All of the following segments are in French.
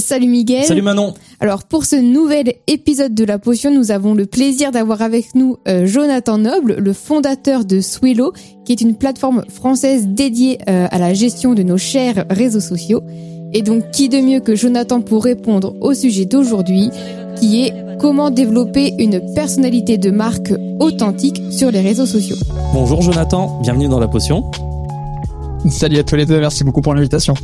Salut Miguel. Salut Manon. Alors pour ce nouvel épisode de la potion, nous avons le plaisir d'avoir avec nous euh, Jonathan Noble, le fondateur de Swello, qui est une plateforme française dédiée euh, à la gestion de nos chers réseaux sociaux. Et donc qui de mieux que Jonathan pour répondre au sujet d'aujourd'hui, qui est comment développer une personnalité de marque authentique sur les réseaux sociaux. Bonjour Jonathan, bienvenue dans la potion. Salut à tous les deux, merci beaucoup pour l'invitation.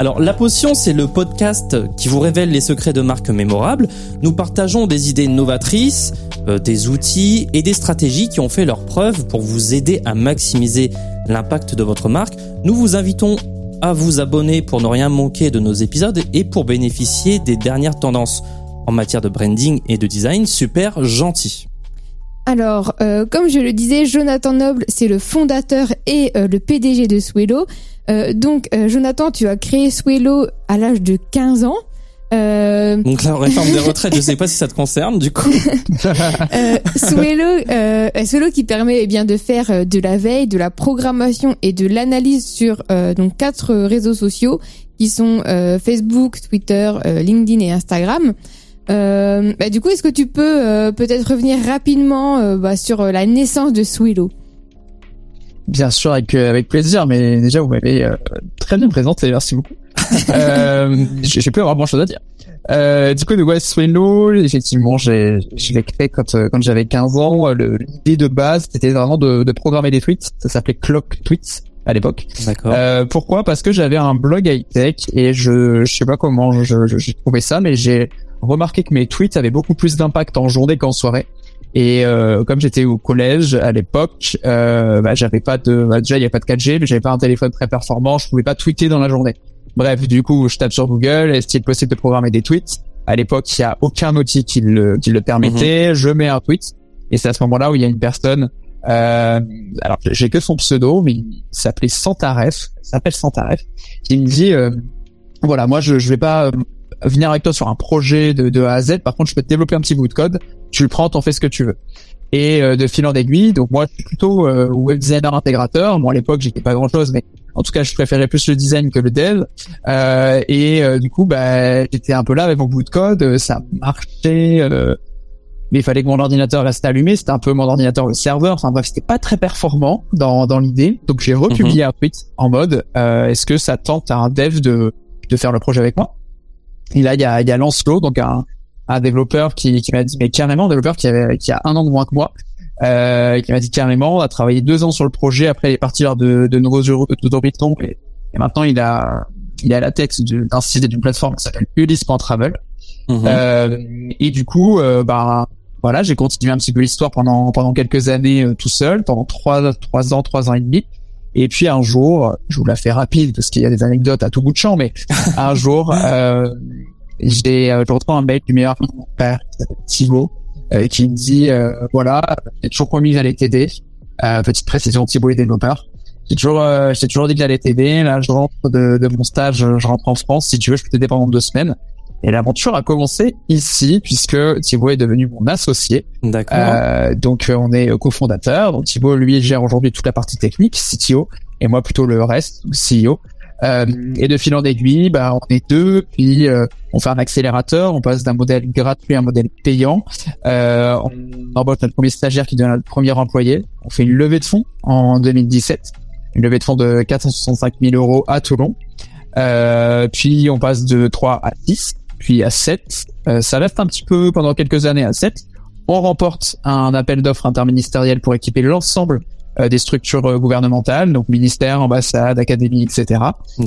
Alors, La Potion, c'est le podcast qui vous révèle les secrets de marques mémorables. Nous partageons des idées novatrices, euh, des outils et des stratégies qui ont fait leur preuve pour vous aider à maximiser l'impact de votre marque. Nous vous invitons à vous abonner pour ne rien manquer de nos épisodes et pour bénéficier des dernières tendances en matière de branding et de design super gentil. Alors, euh, comme je le disais, Jonathan Noble, c'est le fondateur et euh, le PDG de Swello. Euh, donc, euh, Jonathan, tu as créé Swello à l'âge de 15 ans. Euh... Donc la réforme des retraites, je sais pas si ça te concerne du coup. euh, Swello, euh, Swello qui permet eh bien de faire de la veille, de la programmation et de l'analyse sur donc quatre réseaux sociaux qui sont Facebook, Twitter, LinkedIn et Instagram. Bah, du coup, est-ce que tu peux peut-être revenir rapidement bah, sur la naissance de Swello? Bien sûr, avec euh, avec plaisir. Mais déjà, vous m'avez euh, très bien présenté. Merci beaucoup. euh, j'ai plus avoir grand chose à dire. Euh, du coup, de West Swinlow, effectivement, j'ai je l'ai créé quand euh, quand j'avais 15 ans. L'idée de base, c'était vraiment de, de programmer des tweets. Ça s'appelait Clock Tweets à l'époque. D'accord. Euh, pourquoi? Parce que j'avais un blog high tech et je je sais pas comment je j'ai trouvé ça, mais j'ai remarqué que mes tweets avaient beaucoup plus d'impact en journée qu'en soirée. Et euh, comme j'étais au collège à l'époque, euh, bah, j'avais pas de bah, déjà il y a pas de 4G, mais j'avais pas un téléphone très performant, je pouvais pas tweeter dans la journée. Bref, du coup, je tape sur Google, est-il possible de programmer des tweets À l'époque, il y a aucun outil qui le qui le permettait. Mhm. Je mets un tweet et c'est à ce moment-là où il y a une personne. Euh, alors j'ai que son pseudo, mais il s'appelait Santaref, s'appelle Santaref, qui me dit euh, voilà, moi je je vais pas euh, venir avec toi sur un projet de, de A à Z. Par contre, je peux te développer un petit bout de code. Tu le prends, t'en fais ce que tu veux. Et euh, de fil en aiguille, donc moi, je suis plutôt euh, web designer intégrateur. Bon, à l'époque, j'étais pas grand-chose, mais en tout cas, je préférais plus le design que le dev. Euh, et euh, du coup, bah, j'étais un peu là avec mon bout de code. Ça marchait, mais il fallait que mon ordinateur reste allumé. C'était un peu mon ordinateur le serveur. Enfin bref, c'était pas très performant dans, dans l'idée. Donc j'ai republié mhm. un tweet en mode Est-ce que ça tente à un dev de de faire le projet avec moi? Et là, il y a, il y a Lancelot, donc un, un développeur qui, qui m'a dit, mais carrément, un développeur qui avait, qui a un an de moins que moi, euh, qui m'a dit carrément, on a travaillé deux ans sur le projet, après il est parti vers de, de nouveaux horizons, et, et maintenant il a, il est à la tête d'un site et d'une plateforme qui s'appelle Ulysse.travel. Mm euh, et du coup, euh, bah, voilà, j'ai continué un petit peu l'histoire pendant, pendant quelques années euh, tout seul, pendant trois, trois ans, trois ans et demi. Et puis un jour, je vous la fais rapide parce qu'il y a des anecdotes à tout bout de champ, mais un jour, euh, j'ai, euh, je reçois un mail du meilleur de mon père, Thibaut, euh, qui me dit, euh, voilà, j'ai toujours promis que j'allais t'aider. Euh, petite précision, Thibaut est développeur. J'ai toujours, euh, j'ai toujours dit que j'allais t'aider. Là, je rentre de, de mon stage, je rentre en France. Si tu veux, je peux t'aider pendant deux semaines. Et l'aventure a commencé ici puisque Thibaut est devenu mon associé. D'accord. Euh, donc on est cofondateur. Donc Thibaut lui gère aujourd'hui toute la partie technique, CTO, et moi plutôt le reste, CEO. Euh, et de fil en aiguille, bah, on est deux, puis euh, on fait un accélérateur, on passe d'un modèle gratuit à un modèle payant. Euh, on embauche notre premier stagiaire qui devient notre premier employé. On fait une levée de fonds en 2017, une levée de fonds de 465 000 euros à Toulon. Euh, puis on passe de 3 à 6 puis à 7. Euh, ça reste un petit peu pendant quelques années à 7. On remporte un appel d'offres interministériel pour équiper l'ensemble des structures euh, gouvernementales, donc ministère, ambassade, académie, etc.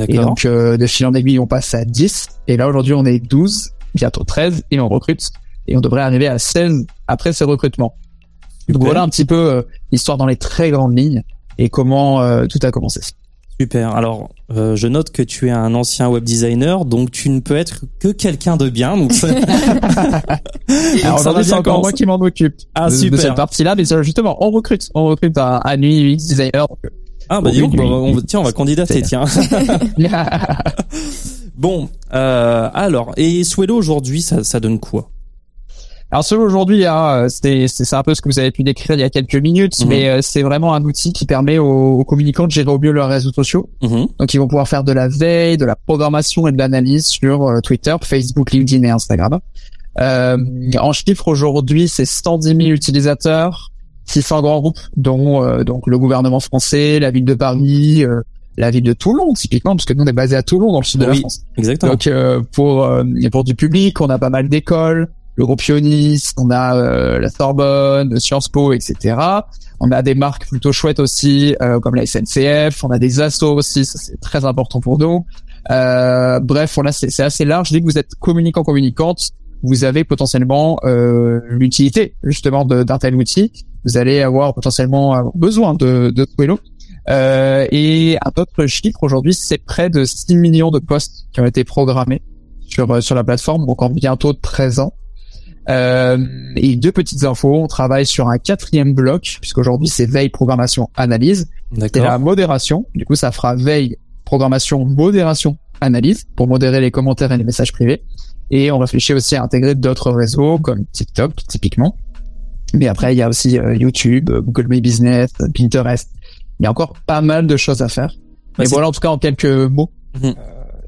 Et donc de fil en aiguille, on passe à 10. Et là aujourd'hui, on est 12, bientôt 13, et on recrute. Et on devrait arriver à 16 après ce recrutement. Donc voilà un petit peu l'histoire dans les très grandes lignes et comment tout a commencé. Super. Alors, euh, je note que tu es un ancien web designer, donc tu ne peux être que quelqu'un de bien. Donc, ça... Alors aujourd'hui, c'est encore moi qui m'en occupe. Ah de, super. De cette partie-là, mais justement, on recrute, on recrute un, un UX designer. Euh, ah bah donc, on, tiens, on va candidater, tiens. bon, euh, alors, et Swello aujourd'hui, ça, ça donne quoi? Alors celui aujourd'hui, hein, c'est c'est un peu ce que vous avez pu décrire il y a quelques minutes, Mhm. mais euh, c'est vraiment un outil qui permet aux, aux communicants de gérer au mieux leurs réseaux sociaux. Mhm. Donc ils vont pouvoir faire de la veille, de la programmation et de l'analyse sur euh, Twitter, Facebook, LinkedIn et Instagram. Euh, en chiffres aujourd'hui, c'est 110 000 utilisateurs, 600 grands groupes, dont euh, donc le gouvernement français, la ville de Paris, euh, la ville de Toulon typiquement, parce que nous on est basé à Toulon dans le sud de la. France. Exactement. Donc euh, pour euh, pour du public, on a pas mal d'écoles, le groupe Ionis, on a euh, la Sorbonne, Sciences Po, etc. On a des marques plutôt chouettes aussi, euh, comme la SNCF. On a des assos aussi, c'est très important pour nous. Euh, bref, voilà, c'est c'est assez large. Dès que vous êtes communicant communicante, vous avez potentiellement euh, l'utilité justement d'un tel outil. Vous allez avoir potentiellement avoir besoin de, de. Euh, et un autre chiffre aujourd'hui, c'est près de 6 millions de postes qui ont été programmés sur euh, sur la plateforme, donc en bientôt 13 ans. Euh, et deux petites infos, on travaille sur un quatrième bloc, puisqu'aujourd'hui c'est veille, programmation, analyse. C'est la modération. Du coup, ça fera veille, programmation, modération, analyse pour modérer les commentaires et les messages privés. Et on réfléchit aussi à intégrer d'autres réseaux comme TikTok, typiquement. Mais après, il y a aussi euh, YouTube, Google My Business, Pinterest. Il y a encore pas mal de choses à faire. Mais voilà, en tout cas, en quelques mots, Mhm. euh,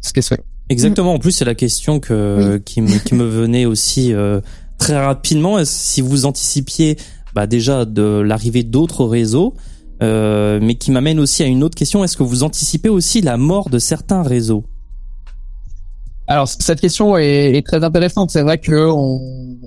ce qu'est ce Exactement. En plus, c'est la question que qui me qui me venait aussi euh, très rapidement. Si vous anticipiez bah, déjà de l'arrivée d'autres réseaux, euh, mais qui m'amène aussi à une autre question. Est-ce que vous anticipez aussi la mort de certains réseaux? Alors cette question est, est très intéressante. C'est vrai que on,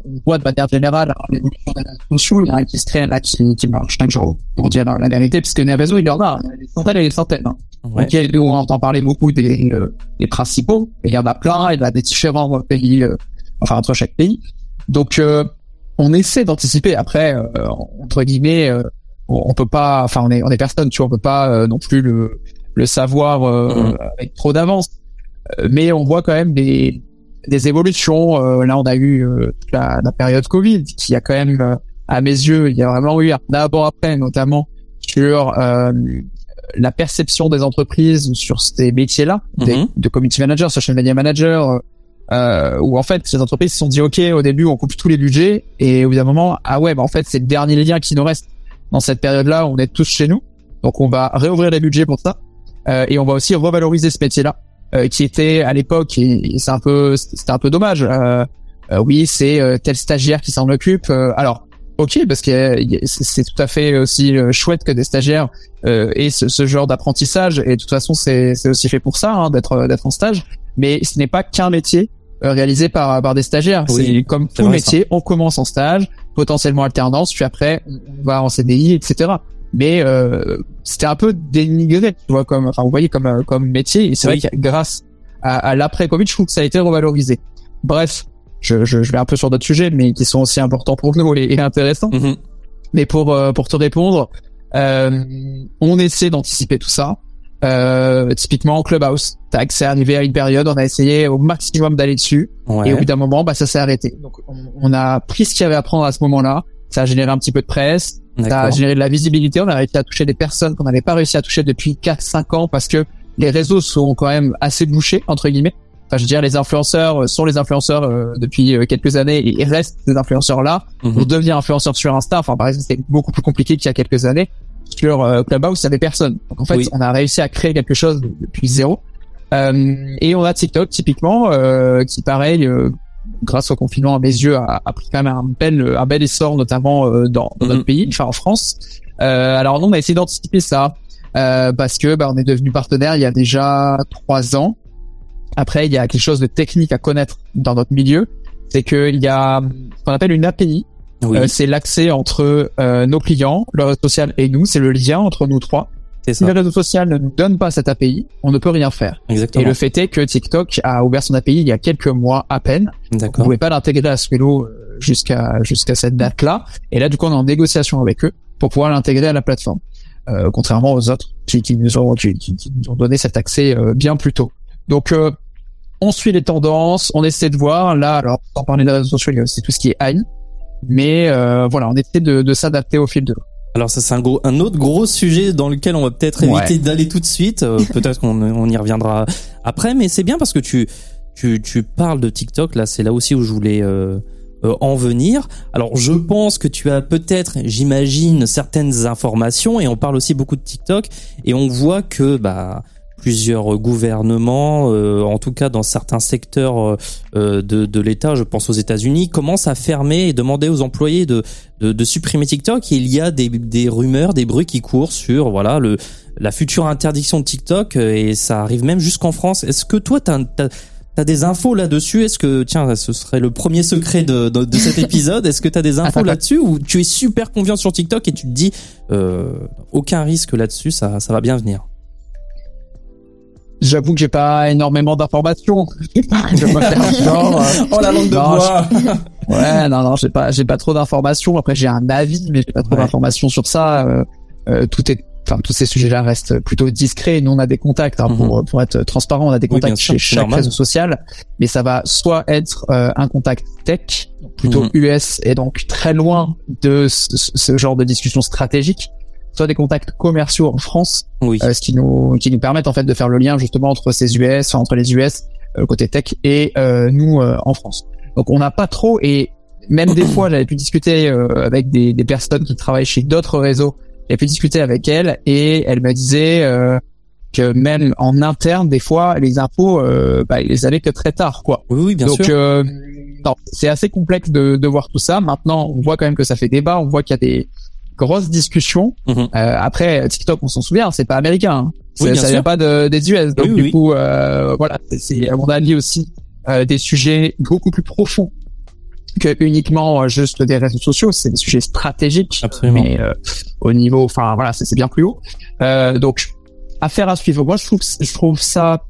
on voit de manière générale hein, l'évolution des réseaux sociaux, il y en a qui se là qui, qui marchent chaque jour. Pour dire la vérité, puisque les réseaux il y en a, il y en a des centaines et des centaines. Hein. Ouais. Donc, il y a- on entend parler beaucoup des, euh, des principaux, et il y en a plein, il y en a des différents pays, euh, enfin entre chaque pays. Donc euh, on essaie d'anticiper. Après, euh, entre guillemets, euh, on, on peut pas, enfin on est on est personne, tu vois, on peut pas euh, non plus le le savoir euh, Mhm. avec trop d'avance. Mais on voit quand même des des évolutions. Euh, là, on a eu euh, la, la période Covid, qui a quand même, euh, à mes yeux, il y a vraiment eu un d'abord après, notamment sur euh, la perception des entreprises sur ces métiers-là, Mhm. de community manager, social media manager, euh, où en fait ces entreprises se sont dit ok au début on coupe tous les budgets et au bout d'un moment ah ouais bah en fait c'est le dernier lien qui nous reste dans cette période-là on est tous chez nous. Donc on va réouvrir les budgets pour ça. Euh, et on va aussi revaloriser ce métier-là euh, qui était à l'époque et, et c'est un peu c'était un peu dommage. Euh, euh, oui c'est euh, tel stagiaire qui s'en occupe alors ok parce que c'est tout à fait aussi chouette que des stagiaires euh, aient ce, genre d'apprentissage. Et de toute façon c'est aussi fait pour ça hein, d'être d'être en stage. Mais ce n'est pas qu'un métier réalisé par par des stagiaires Oui, c'est comme tout métier on commence en stage potentiellement alternance puis après on va en CDI etc mais euh, c'était un peu dénigré tu vois comme enfin vous voyez comme euh, comme métier et c'est Oui. vrai que grâce à, à l'après Covid je trouve que ça a été revalorisé bref je, je, je vais un peu sur d'autres sujets mais qui sont aussi importants pour nous et, et intéressants Mhm. mais pour euh, pour te répondre, euh, on essaie d'anticiper tout ça. Euh, typiquement en Clubhouse, c'est arrivé à une période, on a essayé au maximum d'aller dessus, Ouais. et au bout d'un moment, bah ça s'est arrêté. Donc on, on a pris ce qu'il y avait à prendre à ce moment-là. Ça a généré un petit peu de presse, ça a généré de la visibilité. On a réussi à toucher des personnes qu'on n'avait pas réussi à toucher depuis 4-5 ans parce que les réseaux sont quand même assez bouchés entre guillemets. Enfin, je veux dire, les influenceurs euh, sont les influenceurs euh, depuis euh, quelques années et ils restent ces influenceurs là Mhm. pour devenir influenceur sur Insta, enfin par exemple, c'était beaucoup plus compliqué qu'il y a quelques années. Sur euh, Clubhouse, il y avait personne. Donc en fait, Oui. on a réussi à créer quelque chose depuis zéro. Euh, et on a TikTok typiquement, euh, qui pareil, euh, grâce au confinement à mes yeux, a, a pris quand même un bel, un bel essor, notamment euh, dans, dans Mhm. notre pays, enfin en France. Euh, alors nous, on a essayé d'anticiper ça euh, parce que bah, on est devenu partenaire il y a déjà trois ans. Après, il y a quelque chose de technique à connaître dans notre milieu, c'est qu'il y a ce qu'on appelle une API. Oui, Euh, c'est l'accès entre euh, nos clients, le réseau social et nous. C'est le lien entre nous trois. c'est Si ça. le réseau social ne nous donne pas cette API, on ne peut rien faire. Et Exactement. le fait est que TikTok a ouvert son API il y a quelques mois à peine. On D'accord. pouvait pas l'intégrer à Swello euh, jusqu'à jusqu'à cette date-là. Et là, du coup, on est en négociation avec eux pour pouvoir l'intégrer à la plateforme. Euh, contrairement aux autres qui, qui nous ont qui, qui- nous ont donné cet accès euh, bien plus tôt. Donc euh, on suit les tendances, on essaie de voir. Là, alors sans parler des réseaux sociaux, il y a aussi tout ce qui est AI. Mais euh, voilà, on essaie de, de s'adapter au fil de l'eau. Alors ça c'est un gros, un autre gros sujet dans lequel on va peut-être Ouais. éviter d'aller tout de suite. Euh, peut-être qu'on on y reviendra après, mais c'est bien parce que tu tu tu parles de TikTok. Là, c'est là aussi où je voulais euh, euh, en venir. Alors je pense que tu as peut-être, j'imagine, certaines informations et on parle aussi beaucoup de TikTok et on voit que bah plusieurs gouvernements, euh, en tout cas dans certains secteurs euh, de, de l'État, je pense aux États-Unis, commencent à fermer et demander aux employés de, de, de supprimer TikTok. Et il y a des, des rumeurs, des bruits qui courent sur voilà le la future interdiction de TikTok et ça arrive même jusqu'en France. Est-ce que toi, t'as T'as des infos là-dessus? Est-ce que tiens, ce serait le premier secret de, de, de cet épisode? Est-ce que t'as des infos là-dessus? Ou tu es super confiant sur TikTok et tu te dis euh, aucun risque là-dessus, ça, ça va bien venir? J'avoue que j'ai pas énormément d'informations. euh, oh la langue de bois. ouais, non, non, j'ai pas, j'ai pas trop d'informations. Après, j'ai un avis, mais j'ai pas trop Ouais. d'informations sur ça. Euh, euh, tout est, enfin, tous ces sujets-là restent plutôt discrets. Nous, on a des contacts hein, pour, pour être transparent. On a des Mhm. Oui, contacts sûr, chez chaque normal. réseau social, mais ça va soit être euh, un contact tech, plutôt Mhm. US, et donc très loin de ce, ce genre de discussion stratégique, soit des contacts commerciaux en France Oui. euh, ce qui nous qui nous permettent en fait de faire le lien justement entre ces US, enfin, entre les US euh, côté tech et euh, nous en France. Donc on n'a pas trop et même des fois j'avais pu discuter avec des, des personnes qui travaillent chez d'autres réseaux. J'avais pu discuter avec elles et elles me disaient que même en interne des fois les infos euh, bah, ils les avaient que très tard quoi. Oui, oui, bien Donc sûr. euh, c'est assez complexe de, de voir tout ça. Maintenant on voit quand même que ça fait débat, on voit qu'il y a des grosses discussions. Mhm. Euh, après TikTok, on s'en souvient, c'est pas américain. hein. Oui, ça vient pas de, des US. Donc Oui, du coup, euh, voilà, c'est- à mon avis aussi euh, des sujets beaucoup plus profonds que uniquement euh, juste des réseaux sociaux. C'est des sujets stratégiques, Absolument. mais euh, au niveau, enfin voilà, c'est c'est bien plus haut. Euh, donc affaire à suivre. Moi, je trouve, je trouve ça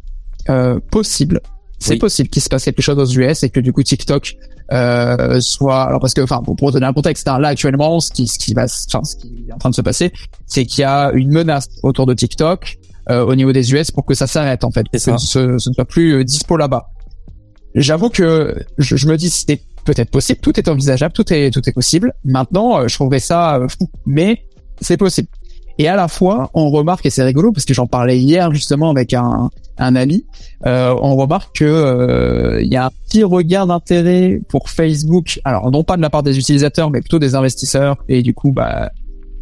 euh, possible. C'est Oui. possible qu'il se passe quelque chose aux US et que du coup TikTok euh, soit alors parce que enfin pour, pour donner un contexte hein, là actuellement ce qui ce qui va enfin ce qui est en train de se passer c'est qu'il y a une menace autour de TikTok euh, au niveau des US pour que ça s'arrête en fait que C'est ça. ce, ce ne soit plus euh, dispo là-bas j'avoue que je, je me dis c'était peut-être possible tout est envisageable tout est tout est possible maintenant euh, je trouverais ça euh, fou mais c'est possible et à la fois on remarque et c'est rigolo parce que j'en parlais hier justement avec un un ami euh, on remarque que euh, il y a un petit regard d'intérêt pour Facebook. Alors non pas de la part des utilisateurs, mais plutôt des investisseurs. Et du coup, bah,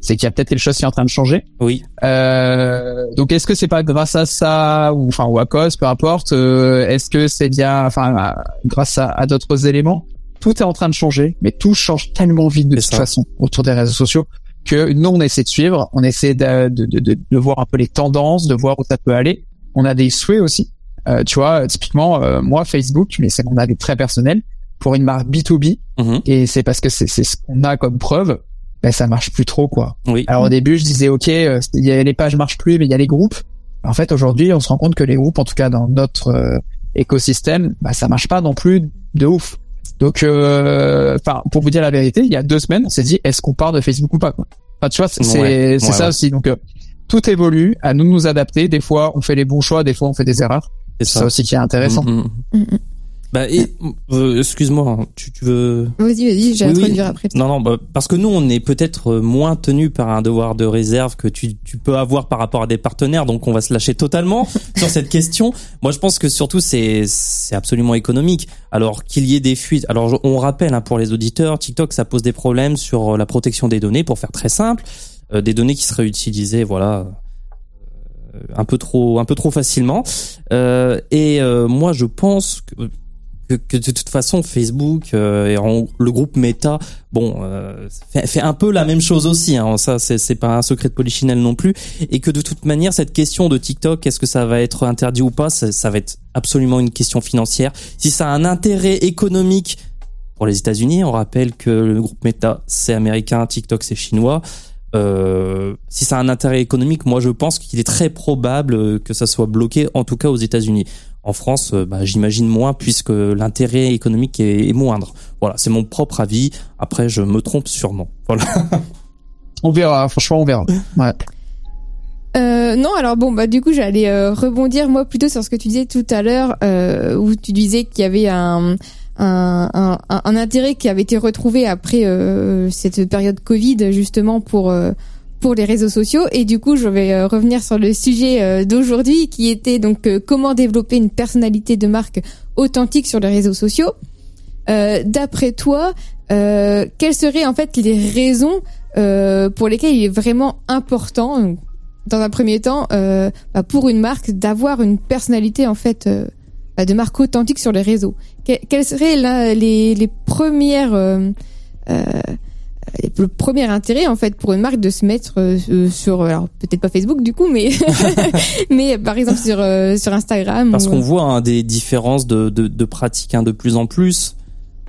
c'est qu'il y a peut-être quelque chose qui est en train de changer. Oui. Euh, donc est-ce que c'est pas grâce à ça ou enfin ou à cause, peu importe. euh, est-ce que c'est bien, enfin à- grâce à, à d'autres éléments? Tout est en train de changer, mais tout change tellement vite de toute ça. façon autour des réseaux sociaux que nous on essaie de suivre, on essaie de, de, de, de, de voir un peu les tendances, de voir où ça peut aller. On a des souhaits aussi. Euh, tu vois, typiquement, euh, moi, Facebook, mais c'est mon avis très personnel, pour une marque B2B, Mhm. et c'est parce que c'est ce qu'on a comme preuve, ben, ça marche plus trop, quoi. Oui. Alors au début, je disais, OK, euh, il y a, les pages marchent plus, mais il y a les groupes. En fait, aujourd'hui, on se rend compte que les groupes, en tout cas dans notre euh, écosystème, bah, ça marche pas non plus de ouf. Donc, euh, enfin, pour vous dire la vérité, il y a deux semaines, on s'est dit, est-ce qu'on part de Facebook ou pas quoi Enfin, tu vois, c'est Ouais, ouais, ça ouais. aussi. Donc, euh, tout évolue, à nous de nous adapter. Des fois, on fait les bons choix, des fois, on fait des erreurs. C'est ça aussi qui est intéressant. Mhm. Mm, mm. Bah, et, euh, excuse-moi, tu, tu veux Vas-y, vas-y, j'ai Oui, après. Non, non, bah, parce que nous, on est peut-être euh, moins tenu par un devoir de réserve que tu, tu peux avoir par rapport à des partenaires, donc on va se lâcher totalement sur cette question. Moi, je pense que surtout, c'est c'est absolument économique. Alors qu'il y ait des fuites. Alors, on rappelle hein, pour les auditeurs, TikTok, ça pose des problèmes sur euh, la protection des données, pour faire très simple, des données qui seraient utilisées, voilà, euh, un peu trop, un peu trop facilement. Euh, et euh, moi, je pense que que, de toute façon Facebook euh, et en- le groupe Meta bon euh, fait, fait un peu la même chose aussi hein, ça c'est c'est pas un secret de polichinelle non plus. Et que de toute manière cette question de TikTok est-ce que ça va être interdit ou pas ça, ça va être absolument une question financière. Si ça a un intérêt économique pour les États-Unis on rappelle que le groupe Meta c'est américain TikTok c'est chinois euh, si ça a un intérêt économique, moi je pense qu'il est très probable que ça soit bloqué, en tout cas aux États-Unis. En France, euh, bah, j'imagine moins puisque l'intérêt économique est, est moindre. Voilà, c'est mon propre avis. Après, je me trompe sûrement. Voilà. On verra, franchement, on verra. Ouais. Euh, non, alors bon, bah du coup, j'allais euh, rebondir moi plutôt sur ce que tu disais tout à l'heure, euh, où tu disais qu'il y avait un, un, un, intérêt qui avait été retrouvé après euh, cette période Covid justement pour euh, pour les réseaux sociaux. Et du coup, je vais euh, revenir sur le sujet euh, d'aujourd'hui, qui était donc euh, comment développer une personnalité de marque authentique sur les réseaux sociaux. Euh, D'après toi, quelles seraient en fait les raisons pour lesquelles il est vraiment important, dans un premier temps, bah, pour une marque d'avoir une personnalité en fait de marque authentique sur les réseaux que, Quelles seraient là, les, les premières euh, euh, le premier intérêt en fait pour une marque de se mettre euh, sur alors peut-être pas Facebook du coup mais mais par exemple sur euh, sur Instagram Parce ou- qu'on voit hein, des différences de, de, de pratiques hein, de plus en plus.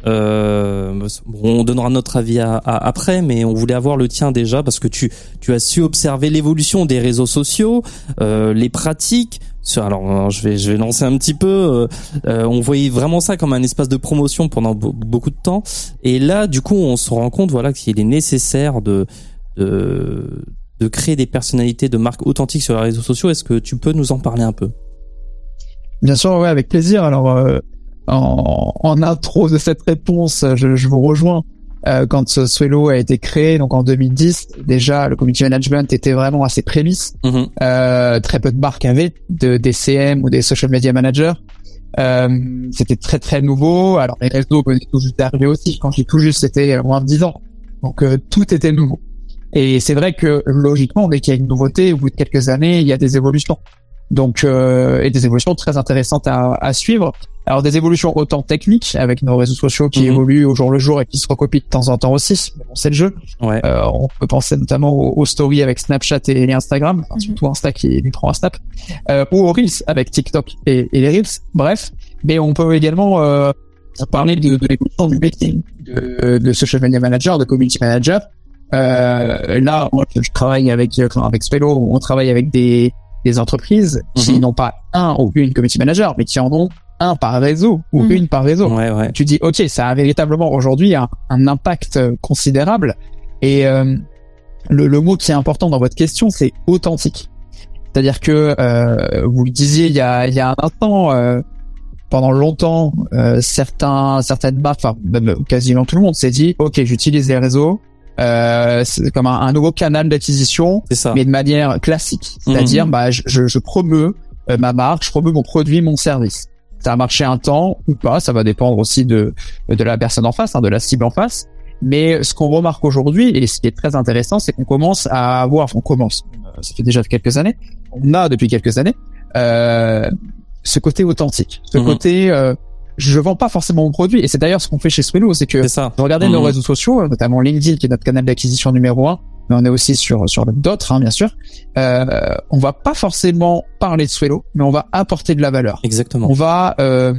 Euh, on donnera notre avis à- à- après, mais on voulait avoir le tien déjà parce que tu tu as su observer l'évolution des réseaux sociaux, euh, les pratiques. Alors, alors, je vais je vais lancer un petit peu. euh, euh, on voyait vraiment ça comme un espace de promotion pendant be- beaucoup de temps, et là, du coup, on se rend compte, voilà, qu'il est nécessaire de de de créer des personnalités de marques authentiques sur les réseaux sociaux. Est-ce que tu peux nous en parler un peu? Bien sûr, ouais, avec plaisir. Alors, euh, en, en intro de cette réponse, je, je vous rejoins. Euh, quand ce Swello a été créé, donc en 2010, déjà le community management était vraiment assez prémisse. Mhm. Euh, très peu de marques avaient de, des CM ou des social media managers. Euh, c'était très très nouveau. Alors les réseaux venaient tout juste d'arriver aussi. Quand je dis tout juste, c'était moins de 10 ans. Donc euh, tout était nouveau. Et c'est vrai que logiquement, dès qu'il y a une nouveauté, au bout de quelques années, il y a des évolutions. Donc euh, et des évolutions très intéressantes à, à suivre. Alors des évolutions autant techniques avec nos réseaux sociaux qui Mhm. évoluent au jour le jour et qui se recopient de temps en temps aussi. Mais bon, c'est le jeu. Ouais. Euh, on peut penser notamment aux, aux stories avec Snapchat et, Instagram, enfin, Mhm. surtout Insta qui lui prend un snap, euh, ou aux Reels avec TikTok et, et les Reels. Bref, mais on peut également euh, parler de, de l'évolution du métier de, de social media manager, de community manager. Euh, là, moi, je travaille avec euh, avec Spello, on travaille avec des des entreprises qui Mhm. n'ont pas un ou une community manager, mais qui en ont un par réseau ou Mhm. une par réseau Ouais, ouais. tu dis ok ça a véritablement aujourd'hui un, un impact euh, considérable et euh, le, le mot qui est important dans votre question c'est authentique c'est-à-dire que euh, vous le disiez il y a, il y a un instant euh, pendant longtemps euh, certains certaines marques enfin même quasiment tout le monde s'est dit ok j'utilise les réseaux euh, c'est comme un, un nouveau canal d'acquisition mais de manière classique. C'est-à-dire, bah, je, je, euh, ma marque, je promeux mon produit, mon service. Ça a marché un temps ou pas, ça va dépendre aussi de de la personne en face, hein, de la cible en face. Mais ce qu'on remarque aujourd'hui et ce qui est très intéressant, c'est qu'on commence à avoir, enfin, on commence, euh, ça fait déjà quelques années, on a depuis quelques années euh, ce côté authentique, ce Mhm. côté euh, je vends pas forcément mon produit et c'est d'ailleurs ce qu'on fait chez Swello, c'est que ça. Regardez nos Mhm. réseaux sociaux, notamment LinkedIn qui est notre canal d'acquisition numéro un, mais on est aussi sur sur d'autres, hein, bien sûr. Euh, on va pas forcément parler de Swello, mais on va apporter de la valeur. Exactement. On va euh,